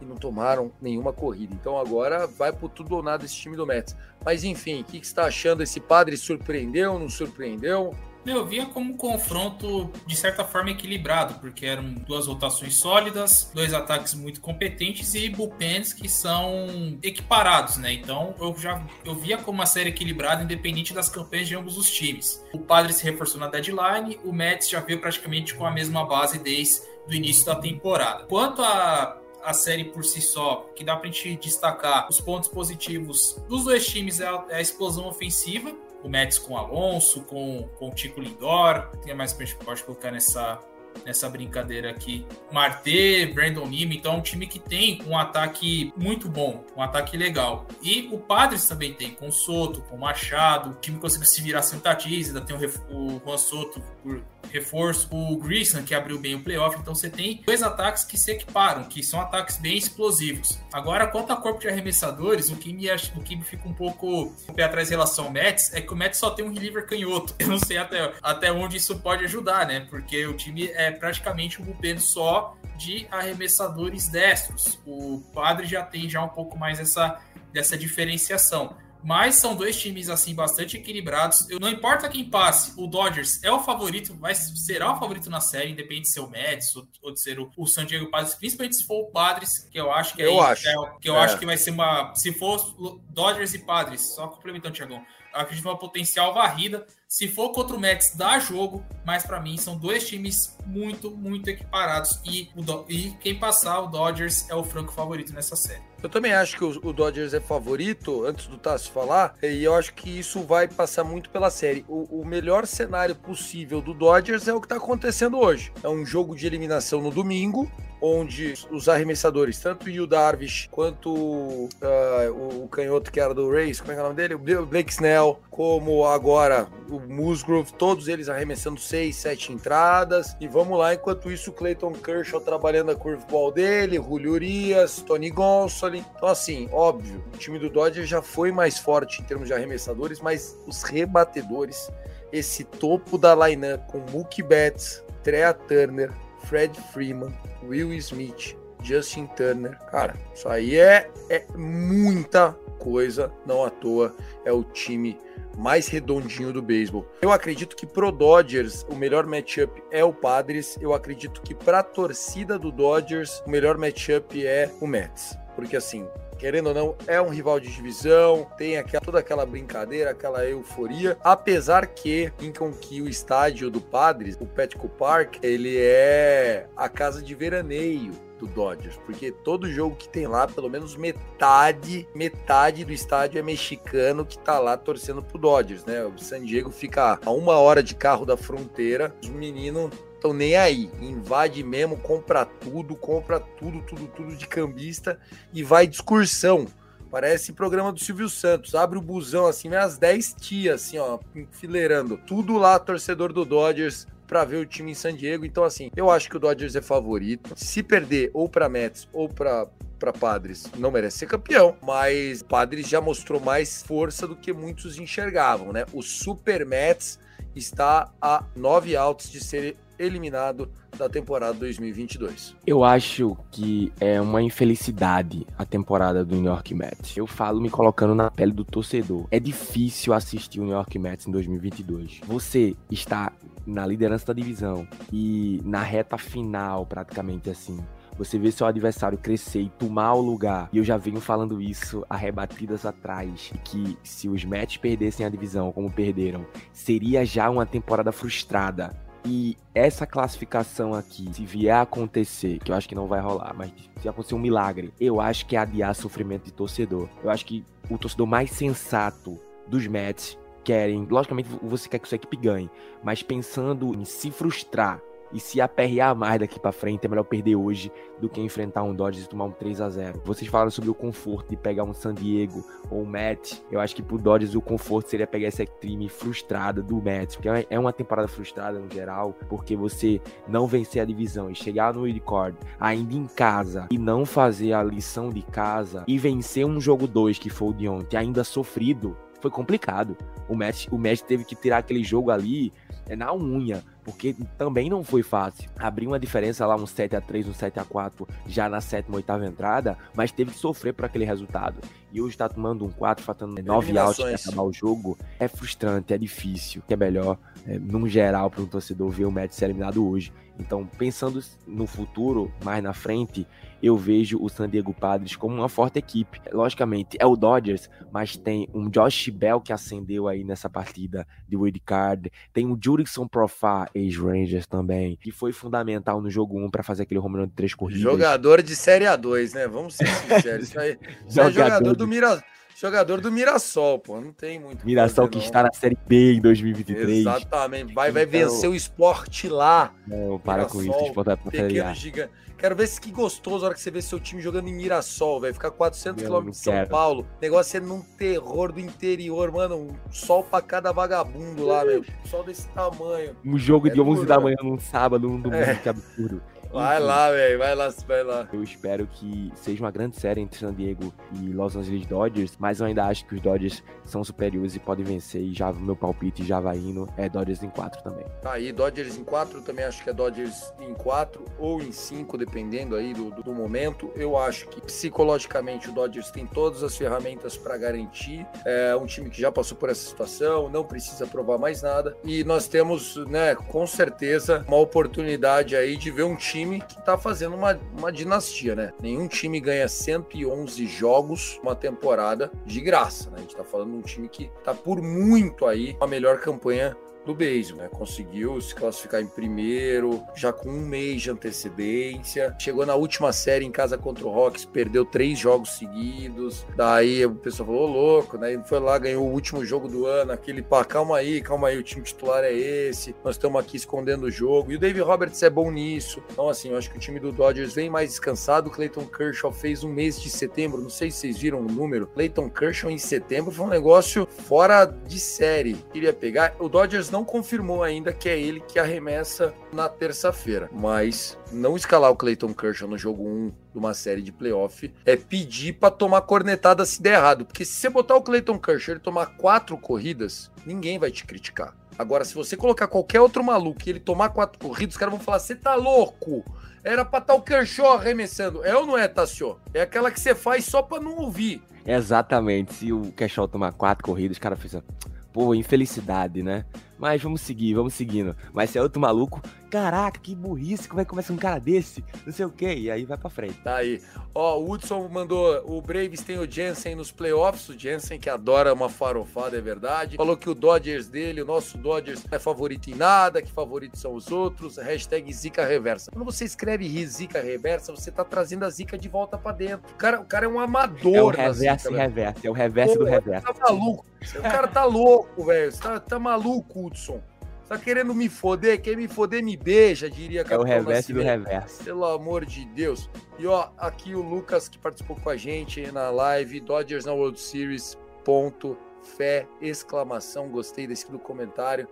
E não tomaram nenhuma corrida. Então agora vai por tudo ou nada esse time do Mets. Mas enfim, o que, que você está achando? Esse padre surpreendeu, não surpreendeu? Eu via como um confronto, de certa forma, equilibrado, porque eram duas rotações sólidas, dois ataques muito competentes e bullpens que são equiparados, né? Então eu já eu via como uma série equilibrada, independente das campanhas de ambos os times. O Padre se reforçou na deadline, o Mets já veio praticamente com a mesma base desde o início da temporada. Quanto a a série por si só, que dá pra gente destacar os pontos positivos dos dois times é a, é a explosão ofensiva, o Mets com Alonso, com, com o Tico Lindor, tem mais que a gente pode colocar nessa, nessa brincadeira aqui. Marte, Brandon Nima, então é um time que tem um ataque muito bom, um ataque legal. E o Padres também tem, com Soto, com Machado, o time conseguiu se virar sem o Tatis, ainda tem o, o Juan Soto por reforço, o Grissom, que abriu bem o playoff. Então você tem dois ataques que se equiparam, que são ataques bem explosivos. Agora, quanto a corpo de arremessadores, o que me, o que me fica um pouco pé atrás em relação ao Mets é que o Mets só tem um reliever canhoto. Eu não sei até, até onde isso pode ajudar, né? Porque o time é praticamente um bullpen só de arremessadores destros. O Padre já tem já um pouco mais essa, dessa diferenciação. Mas são dois times assim bastante equilibrados. Eu não importa quem passe, o Dodgers é o favorito, vai será o favorito na série, independente de ser o Mets ou, ou de ser o, o, San Diego Padres, principalmente se for o Padres, que eu acho que eu é, acho. É, que eu é. acho que vai ser uma, se for Dodgers e Padres, só complementando, Tiagão. Acredito uma potencial varrida. Se for contra o Mets, dá jogo, mas para mim são dois times muito, muito equiparados. E, o, e quem passar, o Dodgers é o franco favorito nessa série. Eu também acho que o, Dodgers é favorito, antes do Tassi falar, e eu acho que isso vai passar muito pela série. O, o, melhor cenário possível do Dodgers é o que está acontecendo hoje. É um jogo de eliminação no domingo, onde os arremessadores, tanto o Yu Darvish quanto uh, o, canhoto que era do Rays, como é é o nome dele? O Blake Snell, como agora o Musgrove, todos eles arremessando seis, sete entradas. E vamos lá, enquanto isso, o Clayton Kershaw trabalhando a curveball dele, Julio Urias, Tony Gonsolin. Então, assim, óbvio, o time do Dodgers já foi mais forte em termos de arremessadores, mas os rebatedores, esse topo da lineup com Mookie Betts, Trea Turner, Fred Freeman, Will Smith, Justin Turner. Cara, isso aí é, é muita coisa, não à toa é o time mais redondinho do beisebol. Eu acredito que pro Dodgers o melhor matchup é o Padres. Eu acredito que pra torcida do Dodgers o melhor matchup é o Mets. Porque assim, querendo ou não, é um rival de divisão, tem aquela, toda aquela brincadeira, aquela euforia, apesar que em que o estádio do Padres, o Petco Park, ele é a casa de veraneio do Dodgers, porque todo jogo que tem lá, pelo menos metade, metade do estádio é mexicano que tá lá torcendo pro Dodgers, né? O San Diego fica a uma hora de carro da fronteira, os meninos estão nem aí, invade mesmo, compra tudo, compra tudo, tudo, tudo de cambista e vai de excursão. Parece programa do Silvio Santos. Abre o busão assim, vem as 10 tias, assim, ó, enfileirando. Tudo lá, torcedor do Dodgers, para ver o time em San Diego. Então, assim, eu acho que o Dodgers é favorito. Se perder ou para Mets ou para para Padres não merece ser campeão, mas Padres já mostrou mais força do que muitos enxergavam, né? O Super Mets está a nove outs de ser eliminado da temporada 2022. Eu acho que é uma infelicidade a temporada do New York Mets. Eu falo me colocando na pele do torcedor. É difícil assistir o New York Mets em 2022. Você está na liderança da divisão e na reta final, praticamente assim, você vê seu adversário crescer e tomar o lugar. E eu já venho falando isso há rebatidas atrás. Que se os Mets perdessem a divisão como perderam, seria já uma temporada frustrada. E essa classificação aqui, se vier a acontecer, que eu acho que não vai rolar, mas se acontecer um milagre, eu acho que é adiar sofrimento de torcedor. Eu acho que o torcedor mais sensato dos Mets querem, logicamente você quer que sua equipe ganhe, mas pensando em se frustrar e se aperrear mais daqui para frente, é melhor perder hoje do que enfrentar um Dodgers e tomar um 3 a 0 Vocês falaram sobre o conforto de pegar um San Diego ou um Mets. Eu acho que pro Dodgers o conforto seria pegar essa time frustrada do Mets, porque é uma temporada frustrada no geral, porque você não vencer a divisão e chegar no wildcard ainda em casa e não fazer a lição de casa e vencer um jogo 2 que foi o de ontem ainda sofrido, foi complicado. O Mets, o Mets teve que tirar aquele jogo ali é na unha porque também não foi fácil. Abrir uma diferença lá, um 7 a 3 um 7 a 4 já na sétima, oitava entrada, mas teve que sofrer por aquele resultado. E hoje tá tomando um 4, faltando 9 outs para acabar o jogo. É frustrante, é difícil. É melhor, é, num geral, para um torcedor ver o Mets ser eliminado hoje. Então, pensando no futuro, mais na frente, eu vejo o San Diego Padres como uma forte equipe. Logicamente, é o Dodgers, mas tem um Josh Bell que acendeu aí nessa partida de wild card, tem o Jurickson Profar, ex-Rangers também, que foi fundamental no jogo 1 para fazer aquele home run de três corridas. Jogador de Série A2, né? Vamos ser sinceros. Isso aí, isso é jogador do Mira... Jogador do Mirassol, pô, não tem muito. Mirassol que está na Série B em 2023. Exatamente, vai, vai então... vencer o esporte lá. Não, para Mirassol, com isso, o esporte vai pra Série A. Gigante. Quero ver se que gostoso a hora que você vê seu time jogando em Mirassol, velho. Ficar 400 quilômetros de São quero. Paulo. Negócio é num terror do interior, mano. Um sol pra cada vagabundo lá, meu. Sol desse tamanho. Um jogo é de 11 duro, da manhã num sábado, num domingo, é. que absurdo. Vai lá, velho, vai lá, vai lá. Eu espero que seja uma grande série entre San Diego e Los Angeles Dodgers, mas eu ainda acho que os Dodgers são superiores e podem vencer. E já meu palpite já vai indo é Dodgers em 4 também. Tá aí, Dodgers em 4, também acho que é Dodgers em 4 ou em 5, dependendo aí do, do, momento. Eu acho que psicologicamente o Dodgers tem todas as ferramentas para garantir. É um time que já passou por essa situação, não precisa provar mais nada. E nós temos, né, com certeza, uma oportunidade aí de ver um time time que tá fazendo uma, uma dinastia, né? Nenhum time ganha 111 jogos uma temporada de graça, né? A gente tá falando de um time que tá por muito aí a melhor campanha do beisebol, né? Conseguiu se classificar em primeiro, já com um mês de antecedência. Chegou na última série em casa contra o Rocks, perdeu três jogos seguidos. Daí o pessoal falou, louco, né? Ele foi lá, ganhou o último jogo do ano, aquele pá, calma aí, calma aí, o time titular é esse. Nós estamos aqui escondendo o jogo. E o David Roberts é bom nisso. Então, assim, eu acho que o time do Dodgers vem mais descansado. O Clayton Kershaw fez um mês de setembro, não sei se vocês viram o número. Clayton Kershaw em setembro foi um negócio fora de série. Queria pegar. O Dodgers não não confirmou ainda que é ele que arremessa na terça-feira. Mas não escalar o Clayton Kershaw no jogo 1 de uma série de playoff é pedir para tomar cornetada se der errado. Porque se você botar o Clayton Kershaw e tomar quatro corridas, ninguém vai te criticar. Agora, se você colocar qualquer outro maluco e ele tomar quatro corridas, os caras vão falar: você tá louco? Era pra estar tá o Kershaw arremessando. É ou não é, Tassio? É aquela que você faz só pra não ouvir. Exatamente. Se o Kershaw tomar quatro corridas, os caras ficam. Pô, infelicidade, né? Mas vamos seguir, vamos seguindo. Mas se é outro maluco, caraca, que burrice, como é que começa um cara desse? Não sei o que, e aí vai pra frente. Tá aí. Ó, o Hudson mandou, o Braves tem o Jensen nos playoffs, o Jensen que adora uma farofada, é verdade. Falou que o Dodgers dele, o nosso Dodgers, não é favorito em nada, que favoritos são os outros. Hashtag Zica Reversa. Quando você escreve Zica Reversa, você tá trazendo a Zica de volta pra dentro. O cara, o cara é um amador. É o reverso e reverso, é o reverso Pô, do reverso. Tá maluco. O cara tá louco, velho. Você tá, tá maluco, Hudson. Tá querendo me foder? Quer me foder, me beija, diria É o reverso do reverso. Pelo amor de Deus. E ó, aqui o Lucas que participou com a gente na live, Dodgers na World Series, ponto, fé, exclamação, gostei desse do comentário.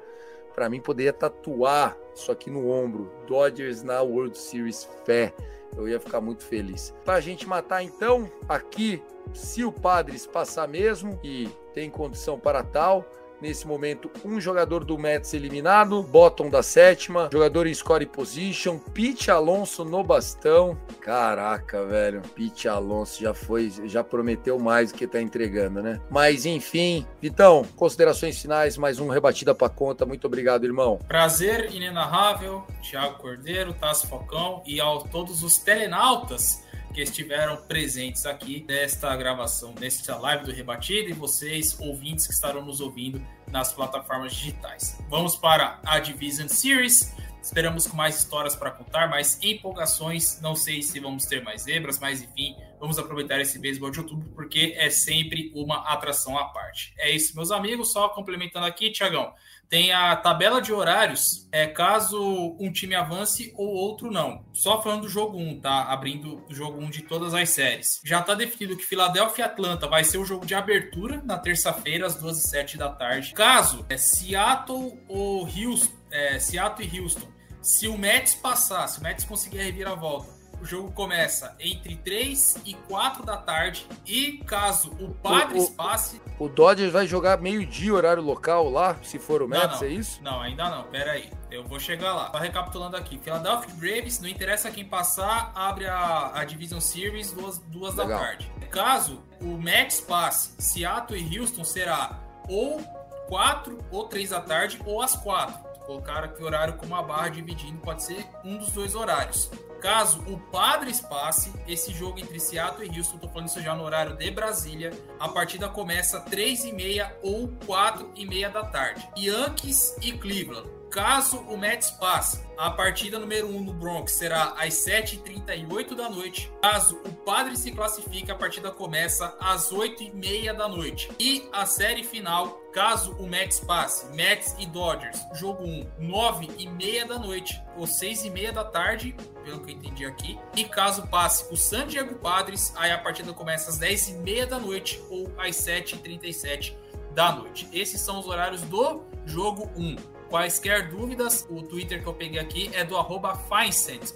Para mim poderia tatuar isso aqui no ombro, Dodgers na World Series, fé. Eu ia ficar muito feliz. Pra gente matar então, aqui, se o Padres passar mesmo e tem condição para tal, Nesse momento, um jogador do Mets eliminado, bottom da sétima, jogador em score position, Pete Alonso no bastão. Caraca, velho, Pete Alonso já foi, já prometeu mais do que tá entregando, né? Mas enfim, Vitão, considerações finais, mais um rebatida pra conta. Muito obrigado, irmão. Prazer inenarrável, Thiago Cordeiro, Tassi Falcão e a todos os telenautas que estiveram presentes aqui nesta gravação, nesta live do Rebatido e vocês, ouvintes que estarão nos ouvindo nas plataformas digitais. Vamos para a Division Series. Esperamos com mais histórias para contar, mais empolgações. Não sei se vamos ter mais zebras, mas enfim, vamos aproveitar esse beisebol de outubro porque é sempre uma atração à parte. É isso, meus amigos. Só complementando aqui, Tiagão tem a tabela de horários, é caso um time avance ou outro não. Só falando do jogo 1, tá? Abrindo o jogo 1 de todas as séries. Já tá definido que Filadélfia e Atlanta vai ser o jogo de abertura na terça-feira, às 2 e 7 da tarde. Caso é Seattle ou Houston, é, Seattle e Houston, se o Mets passar, se o Mets conseguir a reviravolta, o jogo começa entre 3 e 4 da tarde. E caso o Padres O- o- passe. O Dodgers vai jogar meio-dia, horário local lá, se for o Mets, não. é isso? Não, ainda não. Pera aí. Eu vou chegar lá. Só recapitulando aqui. Philadelphia Braves, não interessa quem passar, abre a, a Division Series duas, duas da tarde. Caso o Mets passe, Seattle e Houston será ou 4 ou 3 da tarde ou às 4. Colocaram aqui o horário com uma barra dividindo, pode ser um dos dois horários. Caso o Padres passe, esse jogo entre Seattle e Houston, tô falando isso já no horário de Brasília, a partida começa 3 e meia ou 4 e meia da tarde. Yankees e Cleveland. Caso o Mets passe, a partida número 1 no Bronx será às 7h38 da noite. Caso o Padre se classifique, a partida começa às 8h30 da noite. E a série final, caso o Mets passe, Mets e Dodgers, jogo 1, 9h30 da noite ou 6h30 da tarde, pelo que eu entendi aqui. E caso passe o San Diego Padres, aí a partida começa às 10h30 da noite ou às 7h37 da noite. Esses são os horários do jogo 1. Quaisquer dúvidas, o Twitter que eu peguei aqui é do arroba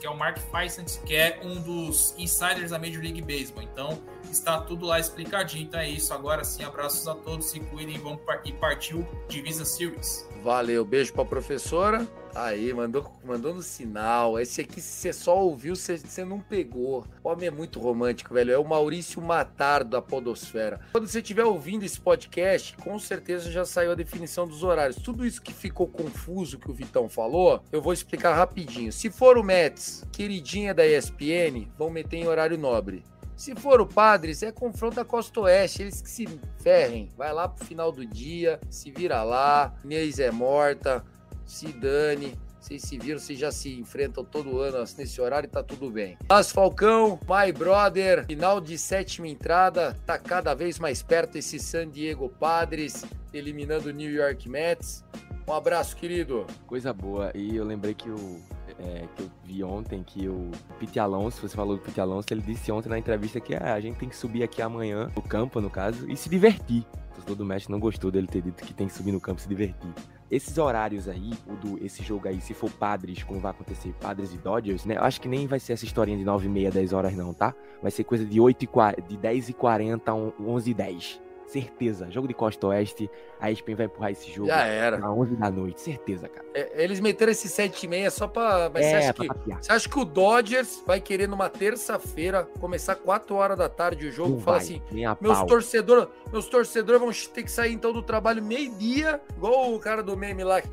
que é o Mark Feincent, que é um dos insiders da Major League Baseball. Então, está tudo lá explicadinho. Então é isso. Agora sim, abraços a todos, se cuidem vamos e partiu Divisa Series. Valeu, beijo pra professora. Aí, mandou, mandou no sinal. Esse aqui, se você só ouviu, você, você não pegou. O homem é muito romântico, velho. É o Maurício Matar da Podosfera. Quando você estiver ouvindo esse podcast, com certeza já saiu a definição dos horários. Tudo isso que ficou confuso que o Vitão falou, eu vou explicar rapidinho. Se for o Mets, queridinha da ESPN, vão meter em horário nobre. Se for o Padres, é confronto da Costa Oeste. Eles que se ferrem. Vai lá pro final do dia, se vira lá. Inês é morta, se dane. Vocês se viram, vocês já se enfrentam todo ano nesse horário e tá tudo bem. Mas Falcão, my brother, final de sétima entrada, tá cada vez mais perto esse San Diego Padres, eliminando o New York Mets. Um abraço, querido. Coisa boa. E eu lembrei que o. é, que eu vi ontem que o Pete Alonso, você falou do Pete Alonso, ele disse ontem na entrevista que ah, a gente tem que subir aqui amanhã no campo, no caso, e se divertir. O torcedor do Messi não gostou dele ter dito que tem que subir no campo e se divertir. Esses horários aí, o do, esse jogo aí, se for Padres, como vai acontecer, Padres e Dodgers, né? Eu acho que nem vai ser essa historinha de 9 e meia, 10 horas não, tá? Vai ser coisa de, 8 e 40, de 10 e 40 a 11 e 10. Certeza. Jogo de Costa Oeste, a ESPN vai empurrar esse jogo Já era. a 11 da noite. Certeza, cara. É, eles meteram esse 7 e meia só pra. Mas você é, acha pra que. tapear. Você acha que o Dodgers vai querer numa terça-feira começar 4 horas da tarde o jogo? Não Fala vai, assim, meus torcedores, meus torcedores vão ter que sair então do trabalho meio-dia, igual o cara do meme lá.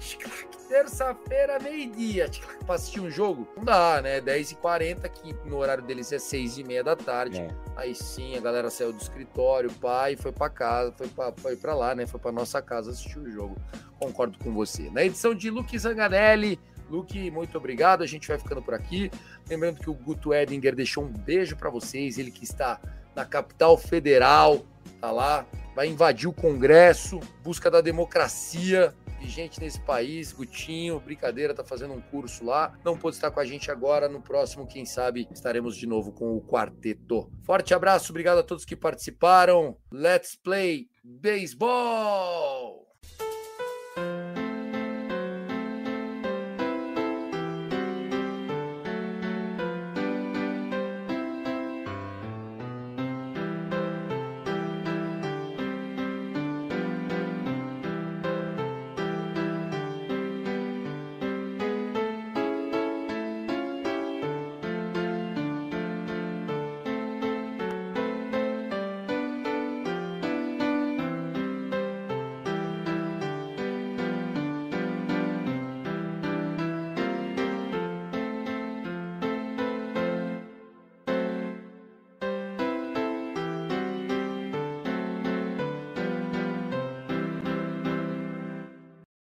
Terça-feira, meio-dia, pra assistir um jogo? Não dá, né? 10h40, que no horário deles é 6h30 da tarde. É. Aí sim, a galera saiu do escritório, pai, foi pra casa, foi pra, foi pra lá, né? Foi pra nossa casa assistir o jogo. Concordo com você. Na edição de Luke Zanganelli, Luke, muito obrigado. A gente vai ficando por aqui. Lembrando que o Guto Edinger deixou um beijo pra vocês. Ele que está na capital federal, tá lá, vai invadir o Congresso, busca da democracia vigente nesse país. Gutinho, brincadeira, tá fazendo um curso lá. Não pôde estar com a gente agora. No próximo, quem sabe, estaremos de novo com o quarteto. Forte abraço, obrigado a todos que participaram. Let's play baseball!